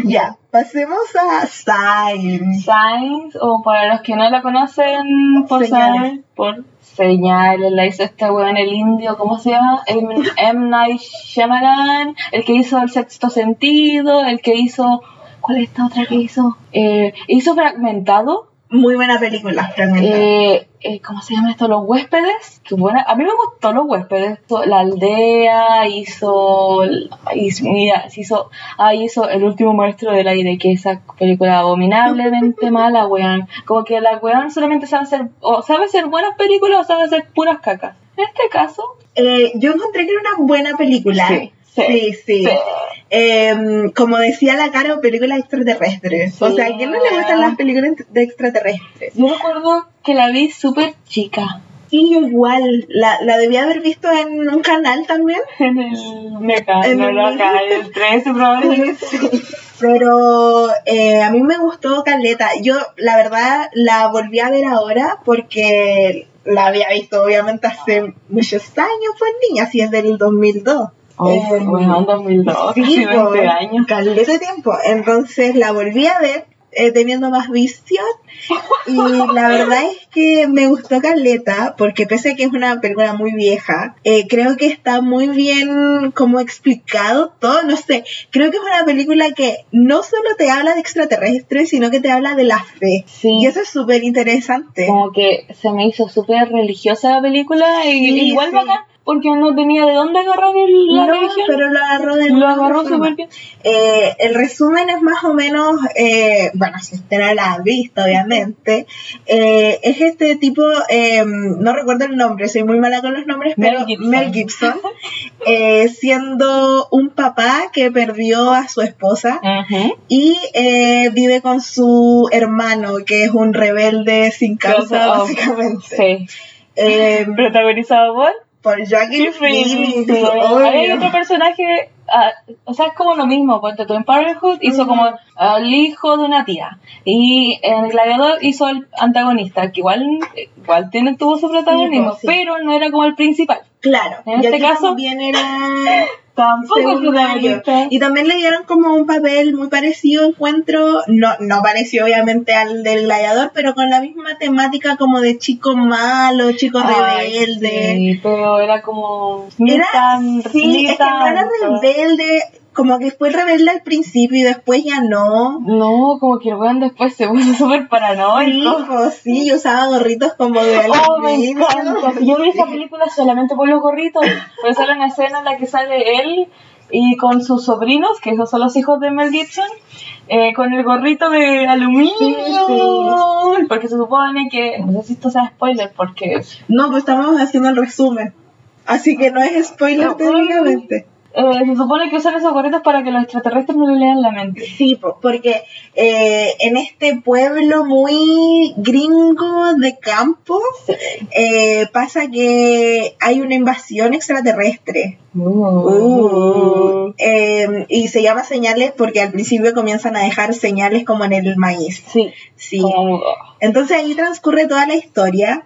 Ya, pasemos a Signs. Signs, o para los que no la conocen, por Señales. por señales, la hizo este weón, el indio, ¿cómo se llama? M. M. Night Shyamalan, el que hizo El Sexto Sentido, el que hizo... ¿Cuál es esta otra que hizo? Eh, hizo Fragmentado, Muy buena película, eh, eh, ¿cómo se llama esto? Los huéspedes. Qué buena. A mí me gustó los huéspedes. La aldea, hizo, hizo mira, hizo, ah, hizo El último maestro del aire, que esa película abominablemente mala, weón. Como que la weón solamente sabe hacer, o sabe hacer buenas películas o sabe hacer puras cacas. En este caso, Eh, yo encontré que era una buena película. Sí, sí. sí. Em, como decía la cara, películas extraterrestres. o Sí, sea, ¿a quién no le gustan las películas de extraterrestres? yo recuerdo que la vi súper chica. Sí, igual. La, la debía haber visto en un canal también. En el Meca, no, el- el 13 probablemente. Pero eh, a mí me gustó Caleta. Yo, la verdad, la volví a ver ahora porque la había visto obviamente hace muchos años, pues niña, si es del 2002. Eh, en 2002, sí, casi 20 pues, años. caleta tiempo. Entonces la volví a ver eh, teniendo más visión y la verdad es que me gustó Caleta porque pese a que es una película muy vieja, eh, creo que está muy bien como explicado todo, no sé, creo que es una película que no solo te habla de extraterrestres, sino que te habla de la fe. Sí. Y eso es súper interesante. Como que se me hizo súper religiosa la película y Sí, igual sí. bacán porque no tenía de dónde agarrar el- la No, religión. pero lo agarró de Lo agarró súper bien. Eh, el resumen es más o menos, eh, bueno, si usted no la ha visto, obviamente, eh, es este tipo, eh, no recuerdo el nombre, soy muy mala con los nombres, Mel pero Gibson. Mel Gibson, eh, siendo un papá que perdió a su esposa Ujú. y eh, vive con su hermano, que es un rebelde sin causa, básicamente. Sí. Eh, Protagonizado por por Joaquin Phoenix, Hay otro personaje, ah, o sea, es como lo mismo, porque tú en Parenthood hizo como al hijo de una tía. Y en Gladiador hizo el antagonista, que igual, igual tiene, tuvo su protagonismo, pues, sí. pero no era como el principal. Claro, En este caso, también era Secundario. protagonista. Y también le dieron como un papel muy parecido, encuentro, no, no parecido obviamente al del gladiador, pero con la misma temática como de chico malo, chico Ay, rebelde. sí, pero era como. Era, tan- sí, es que no era rebelde, como que fue rebelde al principio y después ya no. No, como que el weón después se puso súper Sí, paranoico. pues sí, y usaba gorritos como de Oh, me encanta. Yo vi esa película solamente por los gorritos. Pues sale una escena en la que sale él y con sus sobrinos, que esos son los hijos de Mel Gibson, eh, con el gorrito de aluminio. Porque se supone que, no sé si esto sea spoiler, porque No, pues estamos haciendo el resumen. Así que no es spoiler No, técnicamente. Eh, se supone que usan esos gorritos para que los extraterrestres no le lean la mente. Sí, po, porque eh, en este pueblo muy gringo de campo eh, pasa que hay una invasión extraterrestre. Uh, eh, y se llama señales porque al principio comienzan a dejar señales como en el maíz. Sí, Sí. como- Entonces ahí transcurre toda la historia.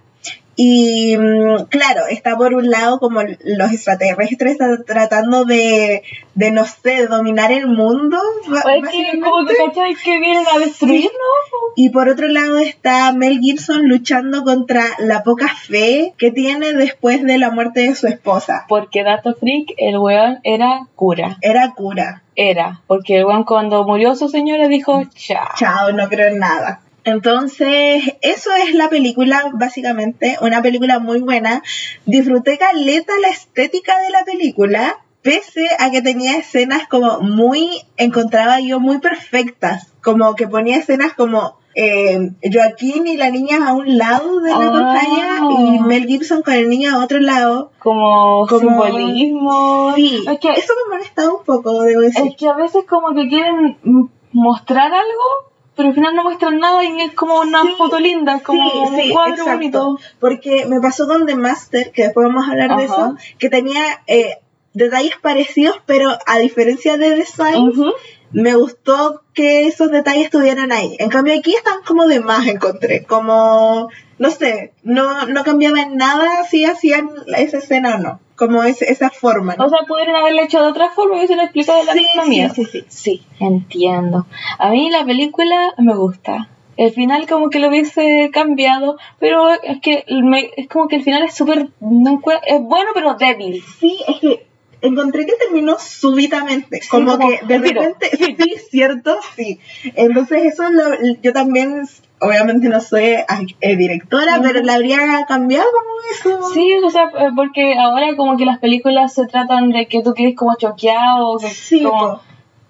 Y mm, claro, está por un lado como los extraterrestres tra- tratando de, de, no sé, dominar el mundo. Es que como que cachai que vienen a destruirnos. Y por otro lado está Mel Gibson luchando contra la poca fe que tiene después de la muerte de su esposa. Porque dato freak, el weón era cura. Era cura. Era. Porque el weón cuando murió su señora dijo, chao. Chao, no creo en nada. Entonces, eso es la película, básicamente. Una película muy buena. Disfruté caleta la estética de la película, pese a que tenía escenas como muy, encontraba yo muy perfectas. Como que ponía escenas como eh, Joaquín y la niña a un lado de la Ah. pantalla y Mel Gibson con el niño a otro lado. Como, Como- simbolismo. Sí, Es que, eso me molestaba un poco, debo decir. es que a veces como que quieren mostrar algo, pero al final no muestran nada y es como una Sí, foto linda, es como sí, un sí, cuadro exacto. bonito. Porque me pasó con The Master, que después vamos a hablar de eso, que tenía eh, detalles parecidos, pero a diferencia de Design, me gustó que esos detalles estuvieran ahí. En cambio aquí están como de más, encontré. Como, no sé, no, no cambiaba en nada si hacían esa escena o no. Como es, esa forma. ¿no? O sea, pudieron haberlo hecho de otra forma y explicado de la Sí, misma sí, mierda. sí, sí. Sí, entiendo. A mí la película me gusta. El final como que lo hubiese cambiado, pero es que me- es como que el final es súper... no es bueno pero débil. Sí, es que encontré que terminó súbitamente. Como, como que de repente, sí, cierto, sí. Entonces eso lo, yo también, obviamente no soy eh, directora, pero la habría cambiado como eso. Sí, o sea, eh, porque ahora como que las películas se tratan de que tú quedes como choqueado, que Sí, como-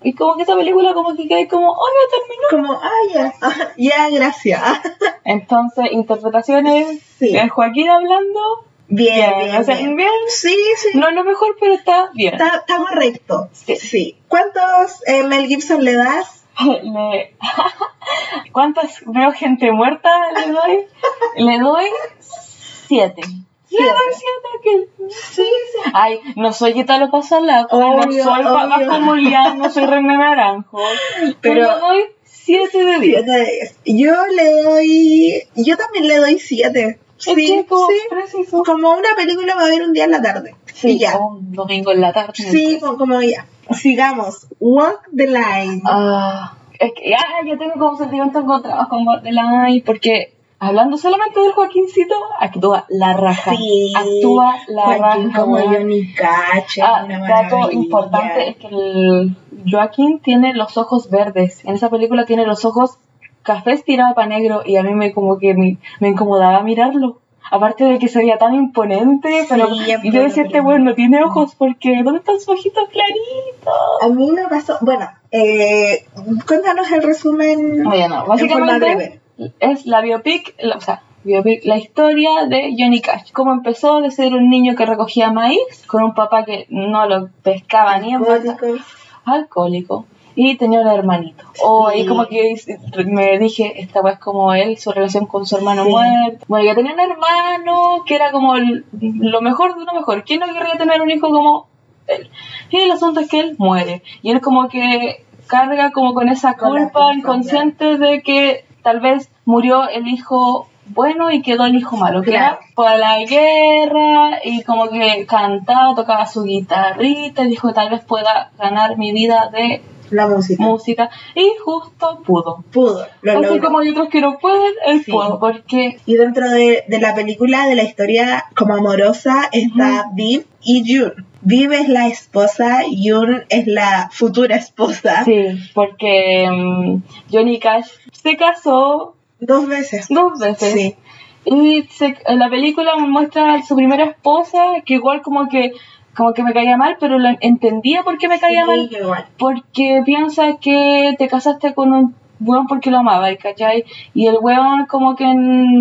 y como que esa película como que queda como, ¡ay, ya terminó! como, ah, ya, ah, ya, gracias. Entonces, interpretaciones, Sí. Joaquín hablando, Bien, bien, bien, o sea, bien. bien. Sí, sí. no es lo mejor, pero está bien. Está, está correcto. Sí. Sí. ¿Cuántos eh, Mel Gibson le das? Le- ¿Cuántas veo gente muerta le doy? Le doy siete. Le doy siete que... Sí, sí. Ay, no soy Italo Pasalaco, no Obvio, soy obvio. Papas Molián, no soy René Naranjo. Pero- le doy siete de diez. Siete. Yo le doy. Yo también le doy siete. Sí, sí. preciso. Como una película va a ver un día en la tarde. Sí, Y ya. un domingo en la tarde. Sí, como, como ya. Sigamos. Walk the line. Ah, es que ya, yo tengo como sentimientos encontrados con Borderline porque hablando solamente del Joaquincito, actúa la raja. Sí. Actúa la Joaquín raja. como. Johnny Cash. es Ah, una dato importante es que el Joaquín tiene los ojos verdes. En esa película tiene los ojos cafés tirados para negro y a mí me como que me, me incomodaba mirarlo. Aparte de que se veía tan imponente, pero Sí, y yo decía, este weón no tiene ojos porque ¿dónde están sus ojitos claritos? A mí me pasó. Bueno, eh, cuéntanos el resumen. Bueno, básicamente es la biopic, la- o sea, biopic, la historia de Johnny Cash. Cómo empezó de ser un niño que recogía maíz con un papá que no lo pescaba ni en alcohólico. Y tenía un hermanito. O ahí Sí. como que me dije, esta weá es como él, su relación con su hermano Sí. muerto. Bueno, yo tenía un hermano que era como el- lo mejor de lo mejor. ¿Quién no querría tener un hijo como él? Y el asunto es que él muere. Y él como que carga como con esa culpa inconsciente de que tal vez murió el hijo bueno y quedó el hijo malo, que Claro. era por la guerra y como que cantaba, tocaba su guitarrita y dijo tal vez pueda ganar mi vida de La música. música y justo pudo. Pudo. Lo Así logró. como hay otros que no pueden, él Sí. pudo, porque Y dentro de, de la película, de la historia como amorosa, está Viv y June. Viv es la esposa, June es la futura esposa. sí, porque mm, Johnny Cash se casó Dos veces. dos veces. Sí. Y se- en la película muestra a su primera esposa, que igual como que como que me caía mal, pero la entendía por qué me caía Sí, mal. igual. Porque piensa que te casaste con un weón porque lo amaba, ¿cachai? Y el weón como que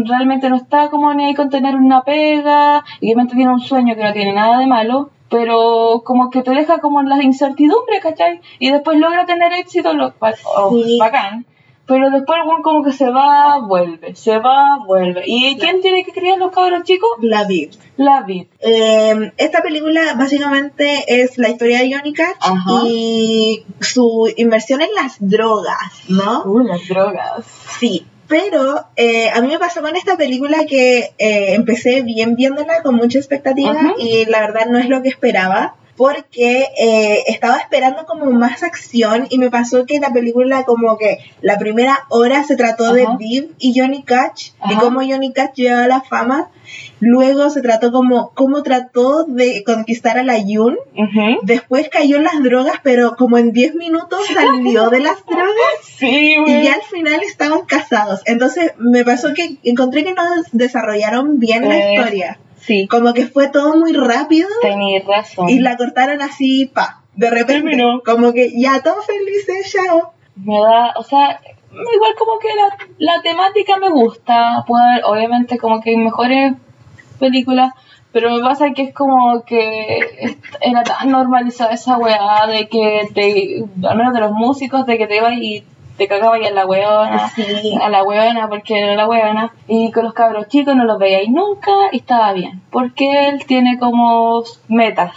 realmente no está como ni ahí con tener una pega, y obviamente tiene un sueño que no tiene nada de malo, pero como que te deja como en la incertidumbre, ¿cachai? Y después logra tener éxito, lo, oh, Sí. bacán. Pero después el como que se va, vuelve, se va, vuelve. ¿Y quién tiene que criar los cabros chicos? La Viv. La Vid. Eh, esta película básicamente es la historia de Johnny Cash Ajá. y su inversión en las drogas, ¿no? Uh, las drogas. Sí, pero eh, a mí me pasó con esta película que eh, empecé bien viéndola con mucha expectativa y la verdad no es lo que esperaba porque eh, estaba esperando como más acción y me pasó que la película como que la primera hora se trató de. Viv y Johnny Cash y Ajá. cómo Johnny Cash llegó a la fama. Luego se trató como cómo trató de conquistar a la. Ujú. Después cayó en las drogas, pero como en 10 minutos salió de las drogas. Sí, Y ya al final estaban casados. Entonces me pasó que encontré que no desarrollaron bien la historia. Sí, Como que fue todo muy rápido tenías razón. y la cortaron así, pa, de repente. Terminó. Como que ya todos felices, chao. Me da, o sea, igual como que la, la temática me gusta. Puede haber, obviamente, como que hay mejores películas, pero me pasa que es como que era tan normalizada esa weá de que te, al menos de los músicos, de que te ibas y te cagabas en la weona. Sí. A la weona, porque era la weona. Y con los cabros chicos no los veíais nunca y estaba bien. Porque él tiene como metas.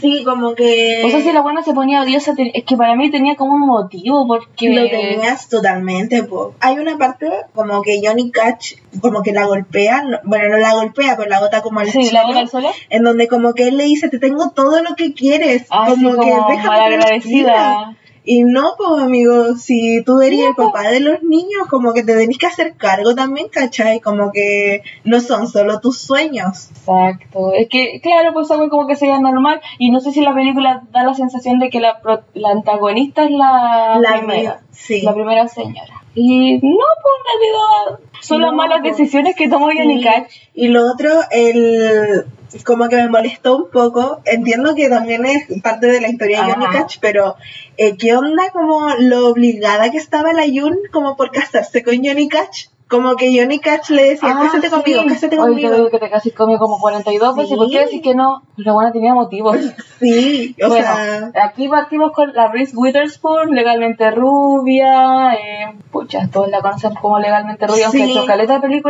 Sí, como que O sea, si la buena se ponía odiosa, es que para mí tenía como un motivo, porque... lo tenías totalmente. po. Hay una parte como que Johnny Cash como que la golpea, no- bueno, no la golpea, pero la bota como al Sí, la al suelo. en donde como que él le dice, te tengo todo lo que quieres. Ah, sí, como que como déjame malagradecida. Y no, pues amigo, si tú eres No, el po. papá de los niños, como que te tenés que hacer cargo también, ¿cachai? Como que no son solo tus sueños. Exacto. Es que, claro, pues algo como que sería normal. Y no sé si la película da la sensación de que la, la antagonista es la, La primera. sí. La primera señora. Y no, pues en realidad son las malas pues, decisiones que tomó Johnny Sí. Y lo otro, el como que me molestó un poco. Entiendo que también es parte de la historia de Johnny. Cash, pero eh, ¿qué onda como lo obligada que estaba la Yun como por casarse con Johnny Cash? Como que Johnny Cash le decía, Ah, cásate sí. conmigo, cásate Oye, te digo conmigo. que te casi comió como 42 veces. Sí. ¿Por qué decir que no? La buena tenía motivos. Sí, o bueno, sea, aquí partimos con la Reese Witherspoon, legalmente rubia. Eh, pucha, todos la conocen como legalmente rubia, aunque Sí. ha hecho caleta de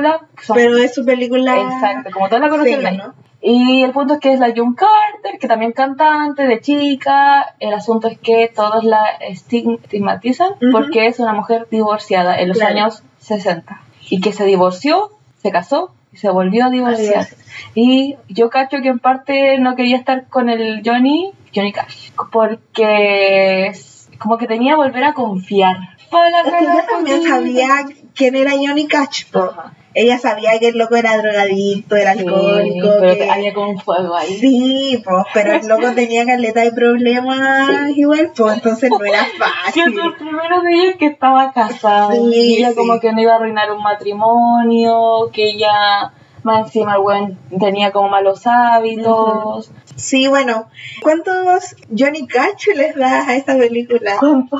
son- pero es su película. Exacto, como todos la conocen. Sí. Y el punto es que es la June Carter, que también cantante de chica. El asunto es que todos la estig- estigmatizan porque es una mujer divorciada en los Claro. años 60. Y que se divorció, se casó y se volvió a divorciar. Y yo cacho que en parte no quería estar con el Johnny, Johnny Cash, porque como que tenía que volver a confiar. Para Es que ella también sabía quién era Johnny Cash. Ajá. Ella sabía que el loco era drogadicto, era Sí, alcohólico. pero que- había como un fuego ahí. Sí, pues, pero el loco tenía caleta de problemas igual, pues, entonces no era Que fácil. el primero de ellos que estaba casado. Sí, y ella sí. como que no iba a arruinar un matrimonio, que ella más encima el tenía como malos hábitos. Sí, bueno, ¿cuántos Johnny Cash les das a esta película? ¿Cuánto?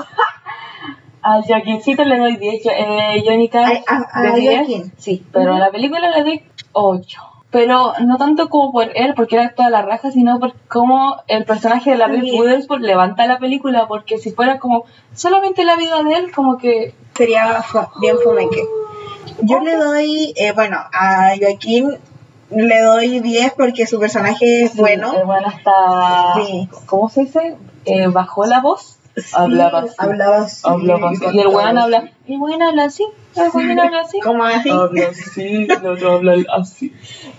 A Joaquincito le doy 10, eh, Johnny Cash a- a de 10. Joaquín. Sí, pero a la película le doy 8. Pero no tanto como por él, porque era toda la raja, sino por cómo el personaje de la. Witherspoon levanta la película, porque si fuera como solamente la vida de él, como que Sería bien fumeque. Yo le doy, eh, bueno, a Joaquín le doy 10 porque su personaje es bueno. Bueno hasta. Sí. ¿Cómo se dice? Eh, bajó la voz. Hablaba así. Hablaba así. Hablaba así. Y el weón habla. El weón habla así. El weón habla así. Como así. Habla así. El otro habla así.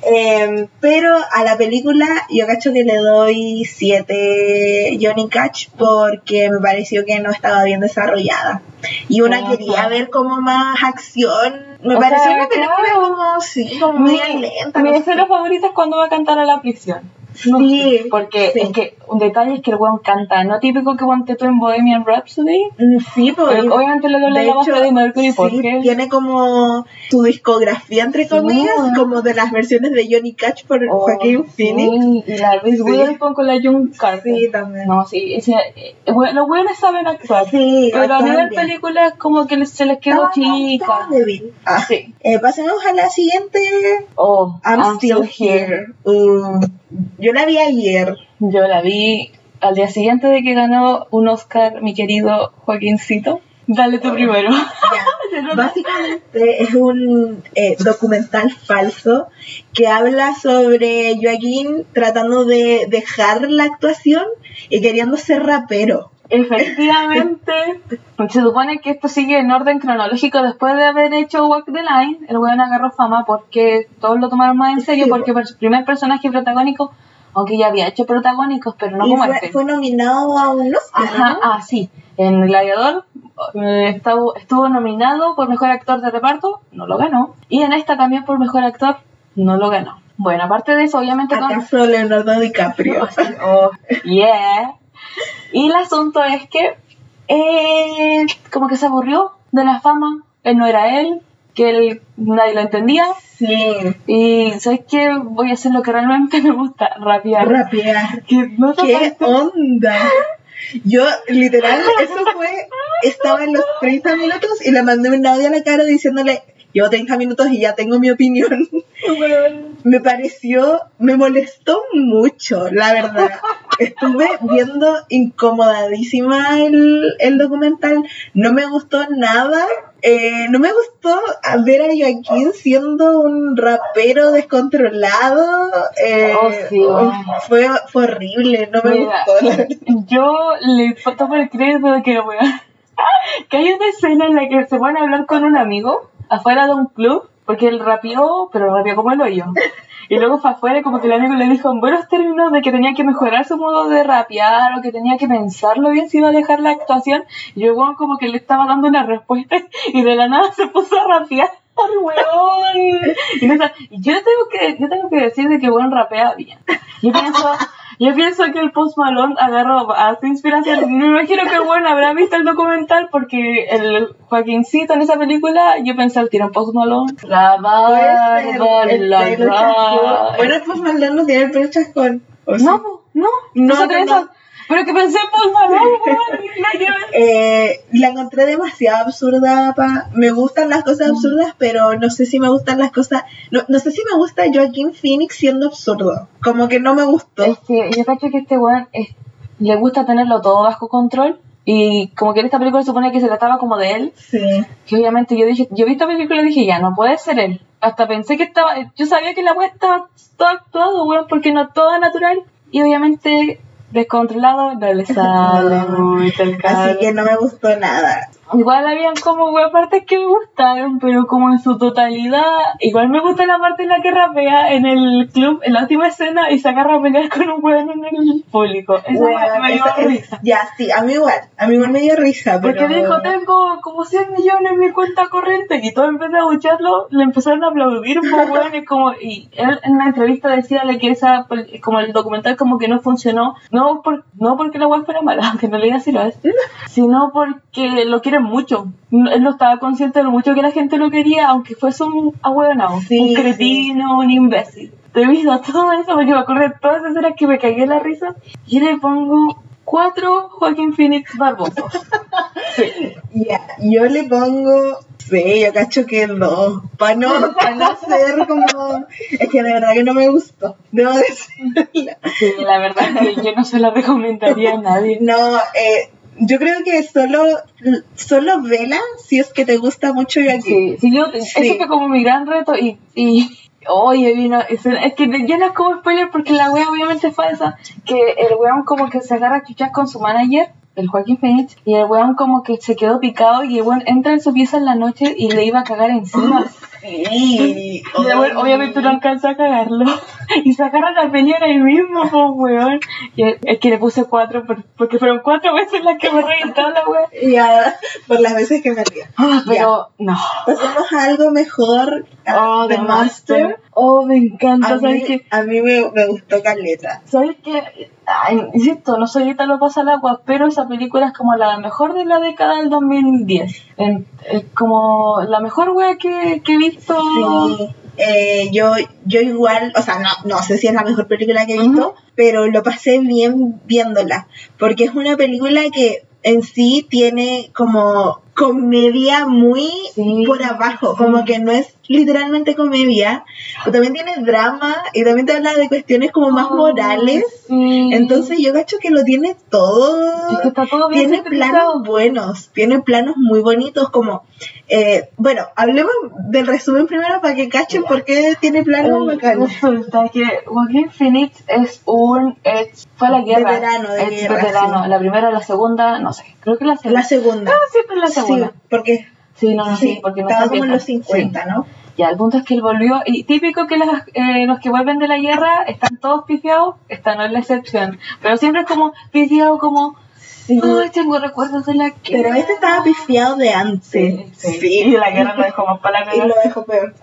Eh, pero a la película yo cacho que le doy 7 Johnny Cash porque me pareció que no estaba bien desarrollada. Y una Ajá. quería ver como más acción. Me O pareció sea, una película claro. como, sí, como media lenta. mi no escena favorita es cuando va a cantar a la prisión. No Sí, porque sí. es que un detalle es que el weón canta, no típico que ponte tú en Bohemian Rhapsody. Mm, Sí, porque Pero obviamente le doble de la voz Freddie Mercury sí, porque tiene como su discografía, entre comillas, bueno. como de las versiones de Johnny Cash por Oh, Phoenix. y la Reese. Witherspoon con la June Carter. Sí, también. No, sí, ese, eh, we- los buenos saben actuar. Sí, pero a nivel bien. película es como que se les quedó chica. Ah. Sí. Eh, pasemos a la siguiente. Oh, I'm, still, here. Uh, yo la vi ayer. Yo la vi al día siguiente de que ganó un Oscar mi querido Joaquincito. Dale tú primero. Ya. Básicamente es un eh, documental falso que habla sobre Joaquín tratando de dejar la actuación y queriendo ser rapero. Efectivamente, se supone que esto sigue en orden cronológico después de haber hecho Walk the Line. El weón agarró fama porque todos lo tomaron más en serio, Sí, porque su primer personaje protagónico, aunque ya había hecho protagónicos, pero no y como fue, este. fue nominado a un Oscar. Ajá, ¿no? ah, sí. En Gladiador eh, estuvo, estuvo nominado por mejor actor de reparto, no lo ganó. Y en esta también por mejor actor, no lo ganó. Bueno, aparte de eso, obviamente con. ¿Acaso Leonardo DiCaprio? Oh, yeah. Y el asunto es que eh, como que se aburrió de la fama, él no era él, que él nadie lo entendía. Sí, Y sabes qué, voy a hacer lo que realmente me gusta, rapear. rapear. Que no ¿Qué parece- onda? Yo, literal, eso fue, estaba en los 30 minutos y le mandé un audio a la cara diciéndole, llevo 30 minutos y ya tengo mi opinión. Me pareció, me molestó mucho, la verdad. Estuve viendo incomodadísima el, el documental, no me gustó nada. Eh, no me gustó ver a Joaquín siendo un rapero descontrolado. eh, Oh, sí, bueno. fue, fue horrible, no me Mira, gustó. la. Yo le tomo el crédito de que, weón, que hay una escena en la que se van a hablar con un amigo afuera de un club, porque él rapeó, pero rapeó como el hoyo. Y luego fue afuera y como que el amigo le dijo en buenos términos de que tenía que mejorar su modo de rapear o que tenía que pensarlo bien si iba a dejar la actuación. Y yo, weón, como que le estaba dando una respuesta y de la nada se puso a rapear. weón. Y, no yo tengo que, yo tengo que decir de que weón rapea bien. Yo pienso, yo pienso que el Post Malone agarró a su inspiración. Me imagino que el weón habrá visto el documental porque el Joaquincito en esa película, yo pensé al tiro Post Malone. La barba, el la. Bueno, pues Malone no tiene el pelo. No, no, No, no. Pero que pensé en. Eh, la encontré demasiado absurda. Pa. Me gustan las cosas absurdas, pero no sé si me gustan las cosas. No, no sé si me gusta Joaquín Phoenix siendo absurdo. Como que no me gustó. Es que yo cacho que este weón es- le gusta tenerlo todo bajo control. Y como que en esta película se supone que se trataba como de él. Sí. Que obviamente yo dije, yo vi esta película y dije, ya, no puede ser él. Hasta pensé que estaba, yo sabía que la weá estaba todo actuado, weón, porque no todo natural. Y obviamente, descontrolado, no le sale mucho el Así que no me gustó nada. Igual habían como weón, partes que me gustaron, pero como en su totalidad. Igual me gusta la parte en la que rapea en el club, en la última escena, y se agarra a pelear con un weón en el público. Esa weá me dio esa- risa. ya, sí, a mí igual. A mí igual me dio risa. Porque pero... dijo, tengo como 100 millones en mi cuenta corriente y todo empezó a escucharlo, le empezaron a aplaudir, pues, weón, y como, y él en una entrevista decía que esa, como el documental como que no funcionó, no, por, no porque la web fuera mala, aunque no le diga si lo es, sino porque lo quieren mucho. Él no estaba consciente de lo mucho que la gente lo quería, aunque fuese un ahueonado, Sí, un cretino, un imbécil. Debido a todo eso, porque me acordé de todas esas escenas que me cagué la risa, y le pongo cuatro Joaquín Phoenix barbosos. Ya, yo le pongo. Sí, yo cacho que no. Para no, pa no ser como. Es que de verdad que no me gustó. Debo decirlo. Sí, la verdad que yo no se la recomendaría a nadie. No, eh, yo creo que solo, solo vela si es que te gusta mucho y aquí. Sí, sí, yo, Sí. ese fue como mi gran reto y, y oye, vino, es, es que ya no es como spoiler porque la wea obviamente es falsa, que el weón como que se agarra a chuchas con su manager, el Joaquín Phoenix, y el weón como que se quedó picado y el weón entra en su pieza en la noche y le iba a cagar encima. Sí. Y el weón obviamente no alcanza a cagarlo. Y se agarran a pelear ahí mismo, pues weón. Y es que le puse cuatro por- porque fueron cuatro veces las que me reventaba la wea. Ya, por las veces que me río. Ah, pero no. Pasemos a algo mejor. a Oh, The The Master. Oh, me encanta. A ¿Sabes mí, qué? a mí me, me gustó Caleta. ¿Sabes qué? Ay, insisto, no soy lo pasa al agua, pero esa película es como la mejor de la década del 2010. En- es como la mejor wea que, que he visto. Sí. Eh, yo, yo igual, o sea, no, no sé si es la mejor película que he visto, pero lo pasé bien viéndola, porque es una película que en sí tiene como comedia muy Sí. por abajo, como que no es literalmente comedia, pero también tiene drama y también te habla de cuestiones como más Oh, morales. sí. Entonces yo cacho que lo tiene todo. Es que está todo bien tiene planos buenos, tiene planos muy bonitos como... eh, bueno, hablemos del resumen primero para que cachen por qué tiene planos Eh, bacanos. Resulta que Joaquín Phoenix es un ex, fue a la guerra, Veterano de ex guerra, veterano, la primera, la segunda, no sé, creo que la segunda. La segunda. Ah, siempre la segunda. Sí, porque, Sí, no, no, sí, sí, porque no estaba como en los 50, Sí. ¿no? Ya, el punto es que él volvió, y típico que las, eh, los que vuelven de la guerra están todos pifiados, esta no es la excepción, pero siempre es como pifiado como, ay, tengo recuerdos de la guerra. Pero este estaba pifiado de antes. Sí, sí, y la guerra lo dejó más para la Y cagada. lo dejó peor.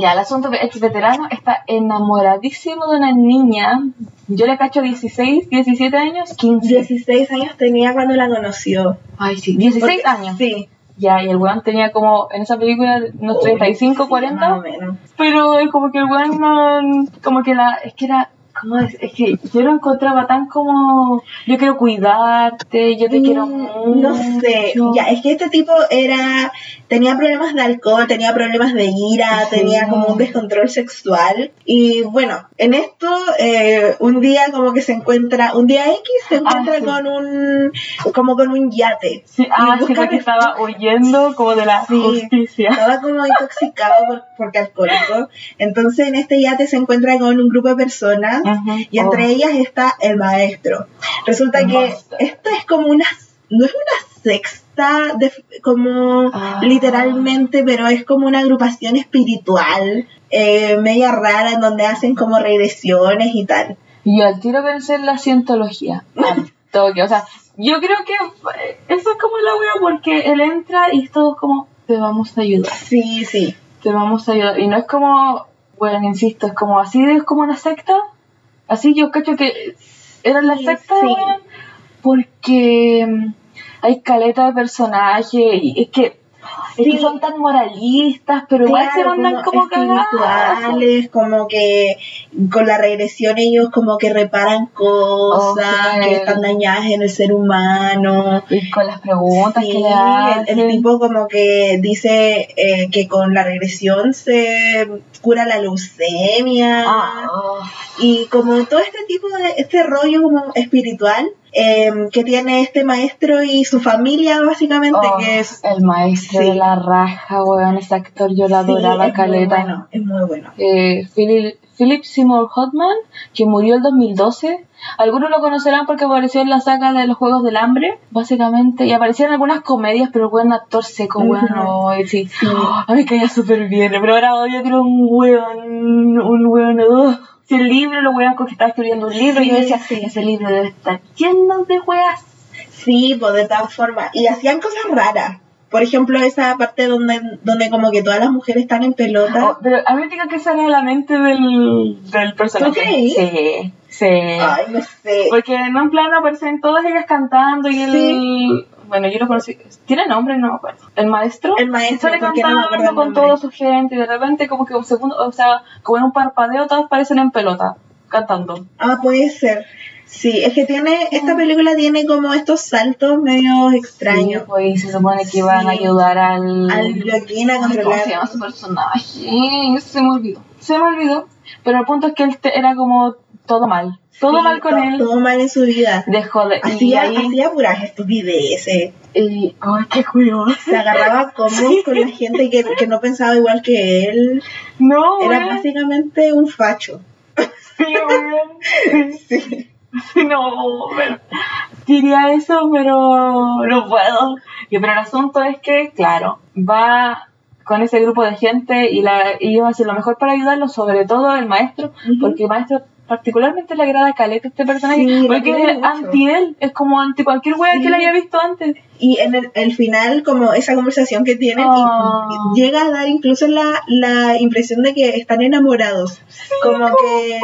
Ya, el asunto es que ex veterano está enamoradísimo de una niña, yo le cacho 16, 17 años, 15. 16 años tenía cuando la conoció. Ay, sí, 16 Porque- años. Sí. Ya, y el weón tenía como, en esa película, unos 35, 40. Más o menos. Pero es como que el weón no. Como que la. Es que era. ¿Cómo es? Es que yo lo encontraba tan como. Yo quiero cuidarte, yo te quiero Mm, mucho. No sé, ya, es que este tipo era, tenía problemas de alcohol, tenía problemas de ira, Sí. tenía como un descontrol sexual. Y bueno, en esto, eh, un día como que se encuentra, un día X se encuentra Ah, sí. con un, como con un yate. Sí, ah, sí, porque estaba huyendo como de la justicia. Estaba como intoxicado por, porque alcohólico. Entonces en este yate se encuentra con un grupo de personas Ujú. y entre Oh. ellas está el maestro. Resulta El que master. esta es como una, no es una sexta, de- como Ah. literalmente, pero es como una agrupación espiritual, eh, media rara, en donde hacen como regresiones y tal. Y al tiro pensé en la cientología. Toque. O sea, yo creo que eso es como la wea porque él entra y es todo como, te vamos a ayudar. Sí, sí. te vamos a ayudar. Y no es como, bueno, insisto, es como así es como una secta. Así yo cacho que era la Sí, secta, sí. porque mm, hay caleta de personaje y es que Es Sí. que son tan moralistas, pero igual se mandan como cagadas. espirituales, como que con la regresión ellos como que reparan cosas que están dañadas en el ser humano. Y con las preguntas Sí, que le el, hacen. el tipo como que dice eh, que con la regresión se cura la leucemia Ah, oh. y como todo este tipo de este rollo como espiritual eh, que tiene este maestro y su familia básicamente Oh, que es el maestro Sí. de la raja, weón, ese actor yo lo sí, adoraba es muy caleta. bueno, es muy bueno. Eh, Philip, Philip Seymour Hoffman, que murió el 2012. Algunos lo conocerán porque apareció en la saga de los Juegos del Hambre, básicamente, y apareció en algunas comedias, pero buen actor seco, weón, ay, sí. Sí. A mí caía súper bien, pero ahora odio que era un weón, un weón, ugh. Si el libro, lo weón que estaba escribiendo un libro, y yo decía, sí. ese libro debe estar lleno de weas. Sí, pues de todas formas. Y hacían cosas raras. Por ejemplo, esa parte donde, donde como que todas las mujeres están en pelota. Oh, pero a mí me diga que esa era la mente del, del personaje. Sí, sí. Ay, no sé. Porque en un plano aparecen todas ellas cantando y el... Sí. Bueno, yo lo conocí. ¿Tiene nombre? No me acuerdo. ¿El maestro? El maestro, Sale no cantando el con toda su gente y de repente como que un segundo, o sea, como en un parpadeo todas parecen en pelota, cantando. Ah, puede ser. Sí, es que tiene, esta película tiene como estos saltos medio extraños. Sí, pues se supone que iban a ayudar al... Al Joaquín a Ay, ¿Cómo controlar. se llama su personaje? Se me olvidó. Se me olvidó. Pero el punto es que él te- era como todo mal. Todo Sí, mal con él. Todo mal en su vida. Dejó de... Hacía, ahí... hacía puras estupideces. y- Ay, qué curioso. Se agarraba como con la gente que, que no pensaba igual que él. No, Era weón. básicamente un facho. Sí. Sí. No, pero diría eso, pero no puedo. Y, pero el asunto es que, claro, va con ese grupo de gente y, la, y ellos hacen lo mejor para ayudarlo, sobre todo el maestro, porque el maestro particularmente le agrada a Caleta este personaje, Sí, porque es mucho. anti él, es como anti cualquier wea Sí. que le haya visto antes. Y en el, el final, como esa conversación que tienen, Oh. y llega a dar incluso la, la impresión de que están enamorados. como que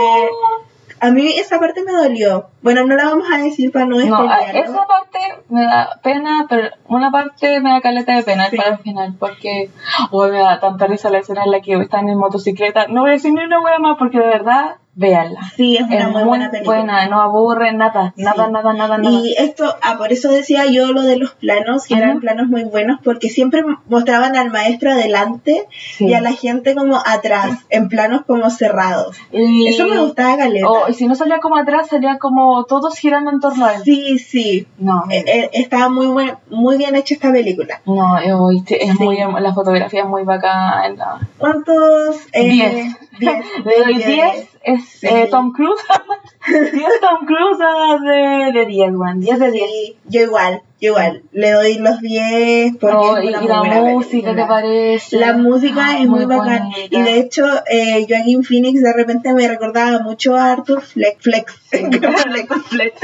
a mí esa parte me dolió. Bueno, no la vamos a decir para no No, a- spoilearlo. esa parte me da pena, pero una parte me da caleta de pena Sí. para el final, porque oh, me da tanta risa la escena en la que están en motocicleta. No voy a decir ni una wea más porque de verdad, véanla. Sí, es una Es muy, buena película. buena, no aburre nada, nada, Sí. nada, nada, nada. Y esto, ah, por eso decía yo lo de los planos, que Ajá. eran planos muy buenos, porque siempre mostraban al maestro adelante Sí. y a la gente como atrás, en planos como cerrados. Y- Eso me gustaba Galeta. Oh, y si no salía como atrás, salía como todos girando en torno a él. Sí, sí. No, Eh, eh, estaba muy, buen, muy bien hecha esta película. no, eh, es Sí. muy, la fotografía es muy bacana. ¿Cuántos? Eh, Diez. diez. Le doy Diez. 10, es Sí. eh, Tom Cruise. 10 Tom Cruise ah, de, de 10, Juan. 10 de 10. Sí, yo igual, yo igual. Le doy los 10 porque Oh, es una y muy la música, película. ¿te parece? La música es muy, bacán. bonita. Y de hecho, eh, Joaquin Phoenix de repente me recordaba mucho a Arthur Fleck. Flex. Flex.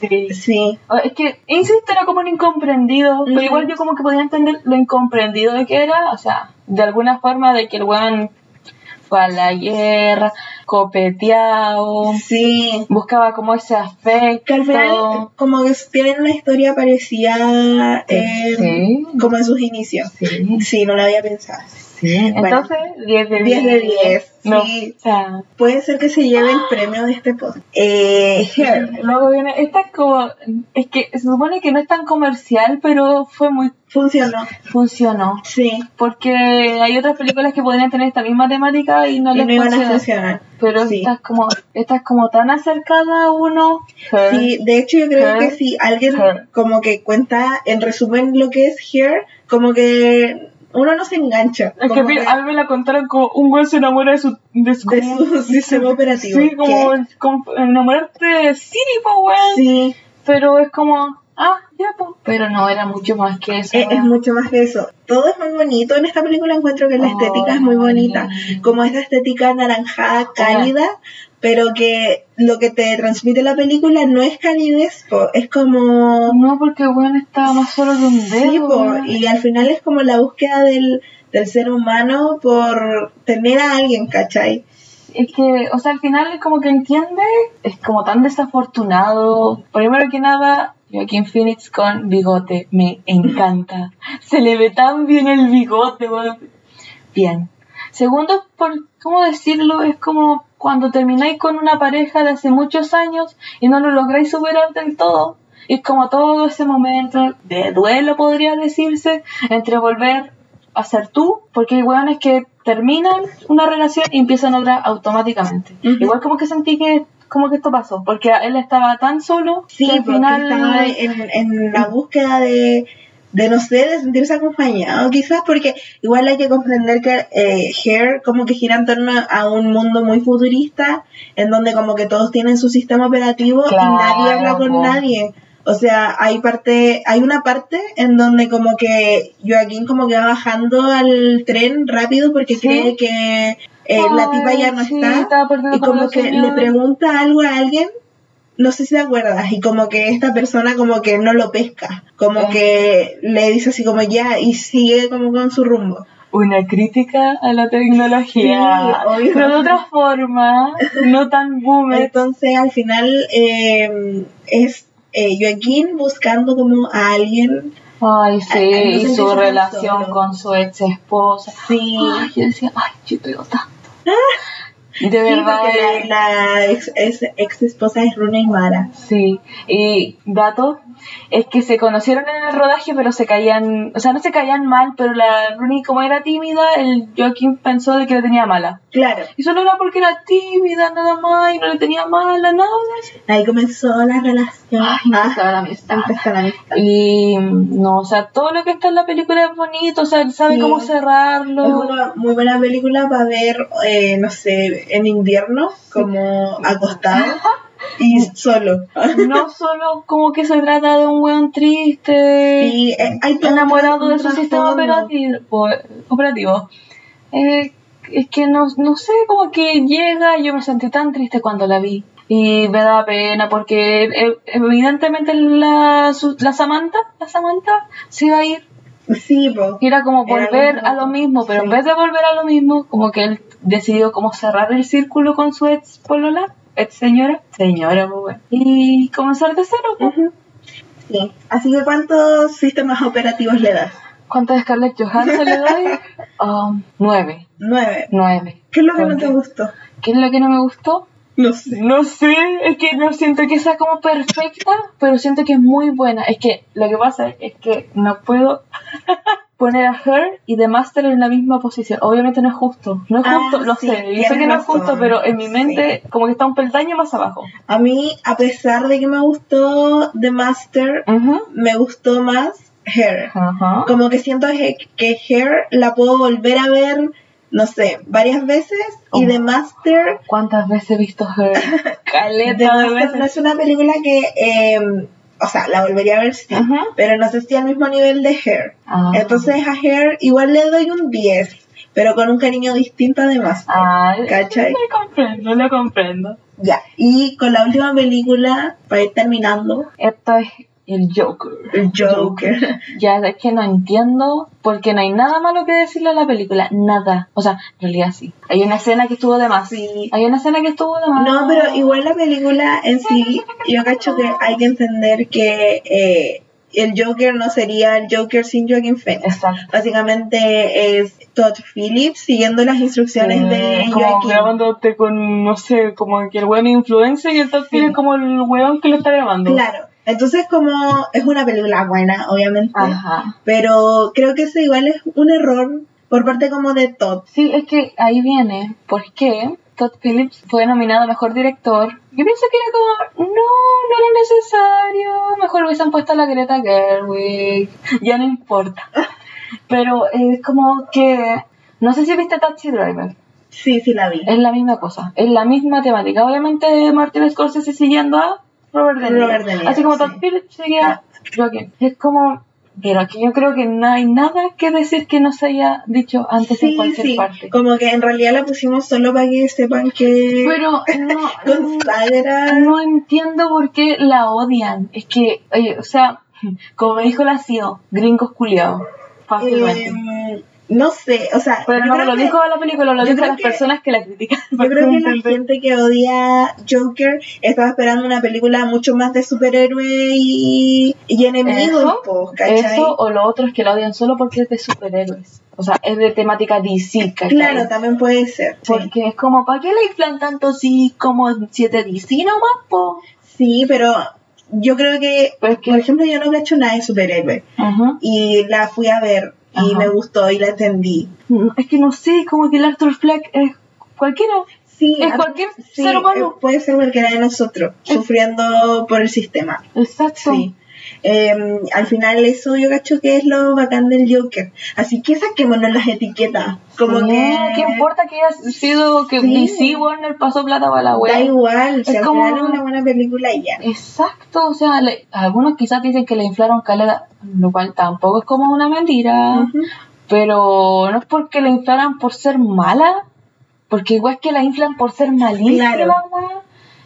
Sí. sí. Oh, Es que, insisto, era como un incomprendido, pero Ujú. igual yo como que podía entender lo incomprendido de que era, o sea, de alguna forma de que el weón la guerra, copeteado, Sí. buscaba como ese afecto. Que al final, como que tienen una historia parecida eh, Sí. como en sus inicios. Sí, Sí, no lo había pensado. Sí. Entonces, 10 de 10. 10 de 10, No, sí. o sea, Puede ser que se lleve el premio de este podcast. Eh, luego viene, esta es como, es que se supone que no es tan comercial, pero fue muy, Funcionó. funcionó. Sí. Porque hay otras películas que podrían tener esta misma temática y no Y les no iban a funciona. funcionar. Pero Sí. esta es como, esta es como tan acercada a uno. Sí, de hecho yo creo Her. que si alguien Her. como que cuenta en resumen lo que es Hair, como que uno no se engancha. Es que a mí, que a mí me la contaron como un güey se enamora de su, de su, de su sistema operativo. Sí, como, como enamorarte de Siri, weón. Sí, Pero es como, ah, ya, po. Pero no, era mucho más que eso. es, mucho más que eso. Todo es muy bonito. En esta película encuentro que la Oh, estética es muy bonita. Como esta estética anaranjada, cálida, pero que lo que te transmite la película no es calidez, po, es como... No, porque weón estaba más solo de un dedo. Sí, po, weón. y al final es como la búsqueda del, del ser humano por tener a alguien, ¿cachai? Es que, o sea, al final es como que entiende, es como tan desafortunado. Primero que nada, Joaquín Phoenix con bigote. Me encanta. Se le ve tan bien el bigote, weón. Bien. Segundo, por cómo decirlo, es como cuando termináis con una pareja de hace muchos años y no lo lográis superar del todo. Es como todo ese momento de duelo, podría decirse, entre volver a ser tú, porque hay weones que terminan una relación y empiezan otra automáticamente. Igual como que sentí que como que esto pasó, porque él estaba tan solo Sí, que al final estaba en, en la búsqueda de, de, no sé, de sentirse acompañado, quizás, porque igual hay que comprender que eh, Hair como que gira en torno a un mundo muy futurista, en donde como que todos tienen su sistema operativo Claro, y nadie habla con nadie. O sea, hay parte, hay una parte en donde como que Joaquín como que va bajando al tren rápido porque Sí. cree que eh, la tipa ya no sí, está y como que le pregunta algo a alguien, no sé si te acuerdas, y como que esta persona como que no lo pesca, como Eh. que le dice así como ya y sigue como con su rumbo. una crítica a la tecnología, Sí, pero de otra forma, no tan boomer. Entonces al final eh, es eh, Joaquín buscando como a alguien. Ay, sí, y su relación solo. con su ex esposa. Sí. Ay, yo decía, ay, yo tanto. De Sí, verdad, porque la, la ex, es- ex esposa es Runa y Mara. Sí, y dato es que se conocieron en el rodaje, pero se caían, o sea, no se caían mal, pero la Rooney, como era tímida, el Joaquín pensó de que la tenía mala. Claro, Y solo era porque era tímida, nada más, y no le tenía mala, nada ahí comenzó la relación. Ah, la amistad. empezó la amistad. Y no, o sea, todo lo que está en la película es bonito, o sea, él sabe Sí. cómo cerrarlo. Es una muy buena película para ver, eh, no sé, en invierno, como acostado y solo. No solo como que se trata de un weón triste Y eh, hay enamorado de su sistema operativo. operativo. Eh, es que no, no sé, como que llega, yo me sentí tan triste cuando la vi. Y me da pena porque eh, evidentemente la, la Samantha, la Samantha se iba a ir. Sí, po. Y era como Era volver lo a lo mismo, pero en vez de volver a lo mismo, como que él decidió como cerrar el círculo con su ex polola, ex señora, señora, pues bueno, y comenzar de cero. pues. Ujú. Sí. Así que, ¿cuántos sistemas operativos le das? ¿Cuántas Scarlett Johansson le doy? Um, nueve. Nueve. Nueve. ¿Qué es lo que ¿Por no te gustó? ¿Qué es lo que no me gustó? No sé. No sé, es que no siento que sea como perfecta, pero siento que es muy buena. Es que lo que pasa es que no puedo poner a Her y The Master en la misma posición. Obviamente no es justo, no es Ah, justo, lo sí, sé, yo sé que no es justo, pero en mi mente como que está un peldaño más abajo. A mí, a pesar de que me gustó The Master, me gustó más Hair. Como que siento que, que Hair la puedo volver a ver, no sé, varias veces. Y Oh. The Master, ¿Cuántas veces he visto Her? Caleta Master no es una película que, eh, o sea, la volvería a ver sí, pero no sé si al mismo nivel de Hair. Ah. Entonces a Hair igual le doy un 10, pero con un cariño distinto de Master. Ah, ¿Cachai? lo comprendo, lo comprendo. Ya, y con la última película, para ir terminando, Esto es el Joker. el Joker. Ya es que no entiendo porque no hay nada malo que decirle a la película, nada. O sea, en realidad sí. Hay una escena que estuvo de más. Sí. Hay una escena que estuvo de más. No, pero igual la película en sí, yo cacho que hay que entender que eh, el Joker no sería el Joker sin Joaquin Phoenix. Exacto. Básicamente es Todd Phillips siguiendo las instrucciones Sí, de como Joaquin. grabándote con, no sé, como que el weón influencia y el Sí. es como el weón que lo está grabando. Claro. Entonces como es una película buena, obviamente, Ajá. pero creo que eso igual es un error por parte como de Todd. Sí, es que ahí viene. ¿Por qué? Todd Phillips fue nominado a mejor director. Yo pienso que era como, no, no era necesario. Mejor hubiesen puesto a la Greta Gerwig. Ya no importa. Pero es como que. No sé si viste Taxi Driver. Sí, sí la vi. Es la misma cosa. Es la misma temática. Obviamente, Martin Scorsese siguiendo a Robert De Niro. Robert De Niro, Así como sí. Todd Phillips sigue a Joaquin. Es como. Pero aquí yo creo que no hay nada que decir que no se haya dicho antes en cualquier sí, parte. como que en realidad la pusimos solo para que sepan que Pero no, no entiendo por qué la odian. Es que, oye, o sea, como me dijo la CEO, gringos culiados. Fácilmente. Eh, no sé, o sea, Pero no me lo que- dijo a la película, lo dijo a las que- personas que la critican. Yo creo que la gente que odia Joker estaba esperando una película mucho más de superhéroe y, y enemigos, Eso. Eso o lo otro es que la odian solo porque es de superhéroes. O sea, es de temática DC, ¿cachai? Claro, también puede ser. Sí. Porque es como, ¿para qué le inflan tanto si como 7 DC nomás, po? Sí, pero yo creo que, por ejemplo, yo no he hecho nada de superhéroe y la fui a ver y Ajá. me gustó y la entendí. Es que no sé, como que el Arthur Fleck es cualquiera. Sí, Es cualquier sí, ser humano. eh, puede ser cualquiera de nosotros, Es- sufriendo por el sistema. Exacto. Sí. Eh, al final eso yo cacho que es lo bacán del Joker. Así que saquémonos las etiquetas. Como Sí, que... ¿Qué importa que haya sido que Sí. DC Warner pasó plata para la Da web? igual, si Es al como- final es una buena película y ya. Exacto, o sea, le- algunos quizás dicen que le inflaron caleta, lo cual tampoco es como una mentira, pero no es porque la inflaran por ser mala, porque igual que la inflan por ser malísima, Claro.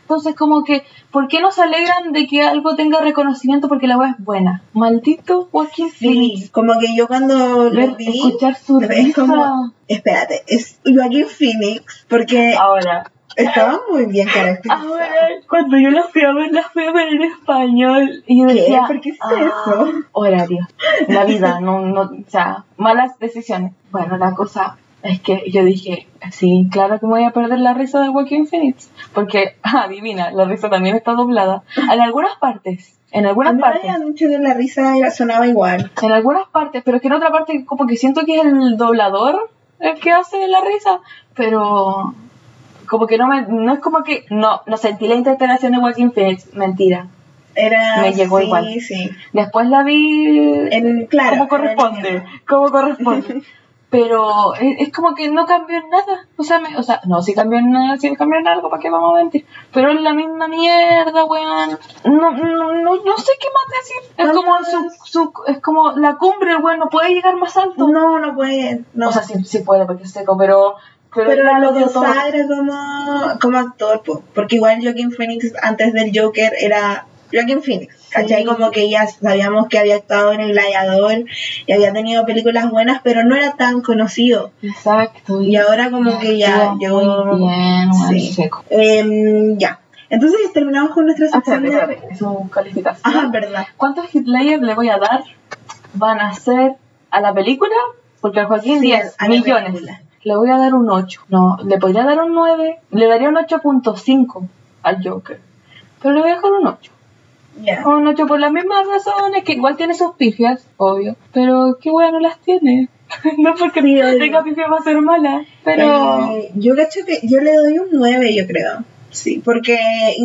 Entonces, como que, ¿por qué no se alegran de que algo tenga reconocimiento porque la wea es buena? Maldito Joaquin Sí, Phoenix. como que yo cuando lo vi, escuchar su es risa. como, espérate, es Joaquin Phoenix, porque Ahora, estaba muy bien caracterizado. ahora, cuando yo la fui a ver, la fui a ver en español y yo ¿Qué? decía, ¿Por qué es "Ah, eso? Horario, la vida, no, no, o sea, malas decisiones. Bueno, la cosa es que yo dije, sí, claro que me voy a perder la risa de Joaquin Phoenix, porque, adivina, la risa también está doblada. En algunas partes, en A algunas mí partes, que la risa era- sonaba igual. en algunas partes, pero es que en otra parte como que siento que es el doblador el que hace la risa, pero como que no me, no es como que, no, no sentí la interpretación de Joaquin Phoenix, mentira. Era, Me llegó sí, igual. Sí, Después la vi En- claro, como corresponde, como corresponde. Pero es, como que no cambió en nada. O sea, me- o sea, no, si cambió en nada, si cambió en algo, ¿para qué vamos a mentir? Pero es la misma mierda, weón. No, no, no, no sé qué más decir. Es como su, su, es como la cumbre, el weón no puede llegar más alto. No, no puede. No. O sea, sí, sí puede porque es seco, pero... Pero, pero lo consagra como, como actor, po. porque igual Joaquin Phoenix antes del Joker era Joaquin Phoenix, ¿cachai? Sí. Como que ya sabíamos que había actuado en El Gladiador y había tenido películas buenas, pero no era tan conocido. Exacto. Y ahora como que ya llegó... Muy bien, Sí. seco. Em, ya, entonces terminamos con nuestra Ah, sección espérate, de... espérate, su calificación. Ah, verdad. ¿Cuántos hit layers le voy a dar? Van a ser a la película, porque al Joaquín Sí, 10 a la millones. película. Le voy a dar un 8. No, le podría dar un 9. Le daría un 8.5 al Joker. Pero le voy a dejar un 8. Ya. Un 8 por las mismas razones, que igual tiene sus pifias, obvio. Pero qué wea no las tiene. no porque Sí, tenga pifias va a ser mala. Pero. Eh, yo cacho que yo le doy un 9, yo creo. Sí, porque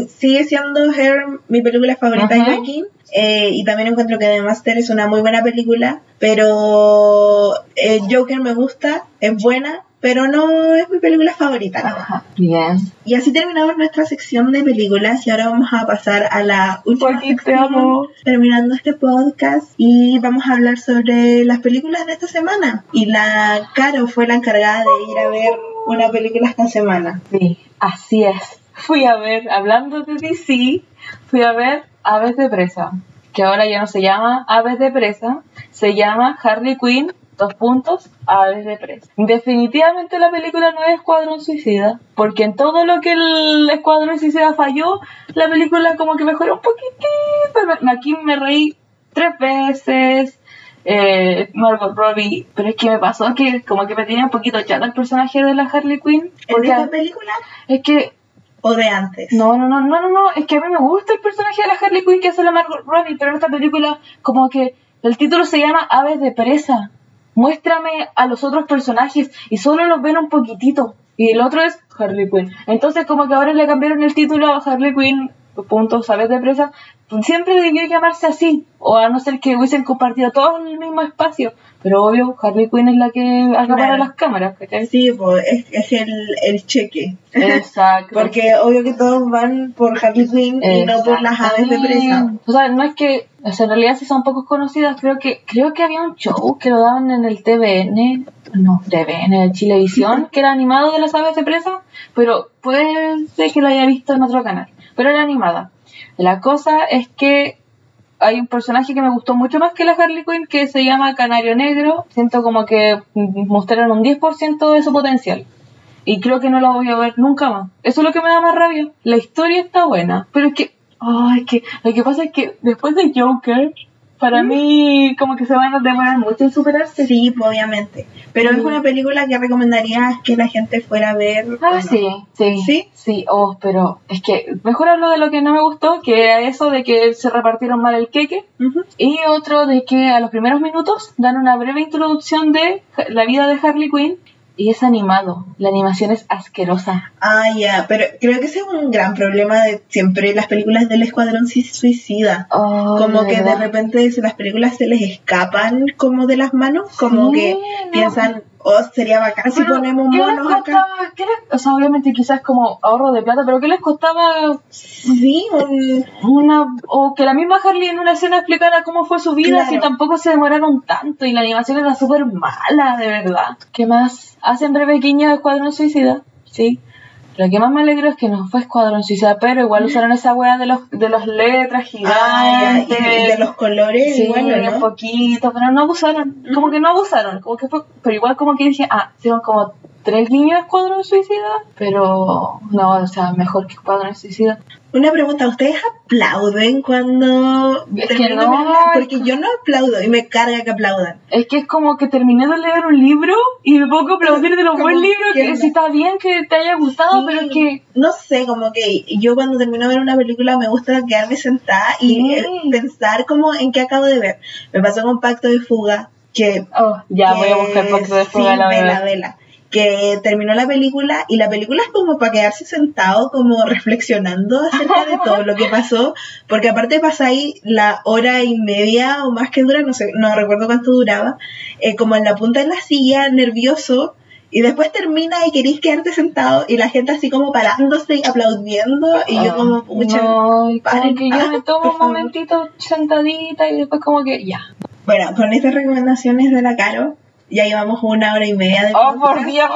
sigue siendo Her mi película favorita de. Joaquín. eh, y también encuentro que The Master es una muy buena película. Pero eh, Joker me gusta, es buena, pero no es mi película favorita. Ajá, bien. Y así terminamos nuestra sección de películas y ahora vamos a pasar a la última te sección, amo. terminando este podcast y vamos a hablar sobre las películas de esta semana. Y la Caro fue la encargada de ir a ver una película esta semana. Sí, así es. Fui a ver, hablando de DC, fui a ver Aves de Presa, que ahora ya no se llama Aves de Presa, se llama Harley Quinn, dos puntos, Aves de Presa. Definitivamente la película no es Escuadrón Suicida, porque en todo lo que el Escuadrón Suicida falló, la película como que mejoró un poquitito. Aquí me reí tres veces, eh, Margot Robbie, pero es que me pasó que como que me tenía un poquito chata el personaje de la Harley Quinn. ¿En esta película es que, o de antes? no, no, no, no, no, no, es que a mí me gusta el personaje de la Harley Quinn que hace la Margot Robbie, pero en esta película como que el título se llama Aves de Presa. Muéstrame a los otros personajes y solo los ven un poquitito. Y el otro es Harley Quinn. Entonces como que ahora le cambiaron el título a Harley Quinn, punto, Aves de Presa. Siempre debió llamarse así, o a no ser que hubiesen compartido todo el mismo espacio. Pero obvio, Harley Quinn es la que acapara las cámaras, ¿cachai? Sí, pues es, es el, el cheque. Exacto. Porque obvio que todos van por Harley Quinn y no por las aves de presa. O sea, no es que, o sea, en realidad sí son pocos conocidas. Creo que, creo que había un show que lo daban en el TVN, no, TVN, en Chilevisión, que era animado de las aves de presa, pero puede ser que lo haya visto en otro canal. Pero era animada. La cosa es que hay un personaje que me gustó mucho más que la Harley Quinn que se llama Canario Negro. Siento como que mostraron un 10% de su potencial. Y creo que no la voy a ver nunca más. Eso es lo que me da más rabia. La historia está buena, pero es que, ay, que lo que pasa es que después de Joker, para mí como que se van a demorar mucho en superarse. Sí, pues, obviamente. Pero es una película que recomendarías que la gente fuera a ver. ¿o Ah, no? sí, sí. ¿Sí? Sí, oh, pero es que mejor hablo de lo que no me gustó, que era eso de que se repartieron mal el queque. Y otro de que a los primeros minutos dan una breve introducción de la vida de Harley Quinn y es animado. La animación es asquerosa. Ah, ya, pero creo que ese es un gran problema de siempre las películas del Escuadrón Sui- Suicida. Oh, como que de repente las películas se les escapan como de las manos, como Sí, que no. piensan, oh, sería bacán si ponemos ¿qué les monos acá. o sea, obviamente quizás como ahorro de plata, pero ¿qué les costaba Sí, un, una o que la misma Harley en una escena explicara cómo fue su vida Claro. si tampoco se demoraron tanto y la animación era súper mala, de verdad. ¿Qué más? Hacen breves guiños a Escuadrón Suicida, sí. Lo que más me alegro es que no fue Escuadrón Suicida, pero igual usaron esa wea de los de las letras ah, gigantes. y de los colores Sí, igual, ¿o un ¿no? poquito, pero no abusaron. Como que no abusaron. Como que fue, pero igual como que dije, ah, hicieron como tres guiños de Escuadrón Suicida, pero no, o sea, mejor que Escuadrón Suicida. Una pregunta, ¿ustedes aplauden cuando Es que terminan de no, es Porque yo no aplaudo y me carga que aplaudan. Es que es como que terminé de leer un libro y me pongo a aplaudir de los buen libro, ¿qué que si está bien que te haya gustado, Sí, pero es que... no sé, como que yo cuando termino de ver una película me gusta quedarme sentada y Sí. eh, pensar como en qué acabo de ver. Me pasó con Pacto de Fuga, que Oh, ya que voy a buscar Pacto de Fuga sí, la vela, vela. Que terminó la película y la película es como para quedarse sentado, como reflexionando acerca de todo lo que pasó, porque aparte pasa ahí la hora y media o más que dura, no sé, no recuerdo cuánto duraba, eh, como en la punta de la silla, nervioso, y después termina y queréis quedarte sentado y la gente así como parándose y aplaudiendo y yo Ah, como, pucha. no, como que yo me tomo un momentito sentadita y después como que ya. Bueno, con estas recomendaciones de la Caro, ya llevamos una hora y media de ¡Oh, por podcast. Dios!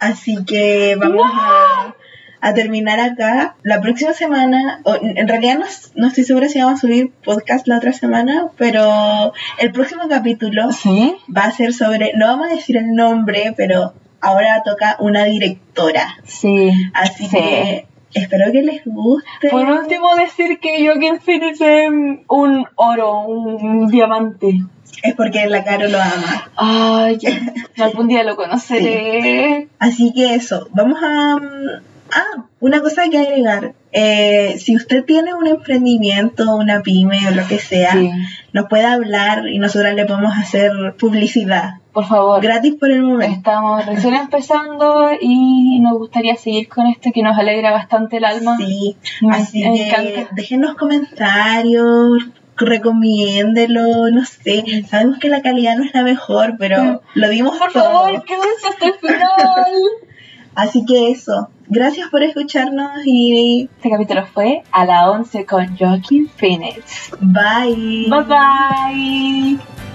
Así que vamos a, a terminar acá. La próxima semana, o, en realidad no, no estoy segura si vamos a subir podcast la otra semana, pero el próximo capítulo ¿Sí? va a ser sobre, no vamos a decir el nombre, pero ahora toca una directora. Sí. Así Sí. que espero que les guste. Por último decir que Joaquin Phoenix es un oro, un diamante. Es porque la Caro lo ama. Ay, algún día lo conoceré. Así que eso, vamos a... mm, Ah, una cosa que agregar. Eh, si usted tiene un emprendimiento, una pyme o lo que sea, Sí. nos puede hablar y nosotras le podemos hacer publicidad. Por favor. Gratis por el momento. Estamos recién empezando y nos gustaría seguir con esto que nos alegra bastante el alma. Sí, Me así que déjenos comentarios, recomiéndelo, no sé. Sabemos que la calidad no es la mejor, pero lo dimos Por todo. favor, quédense hasta el final. Así que eso. Gracias por escucharnos y Este capítulo fue a la 11 con Joaquin Phoenix. bye. Bye bye.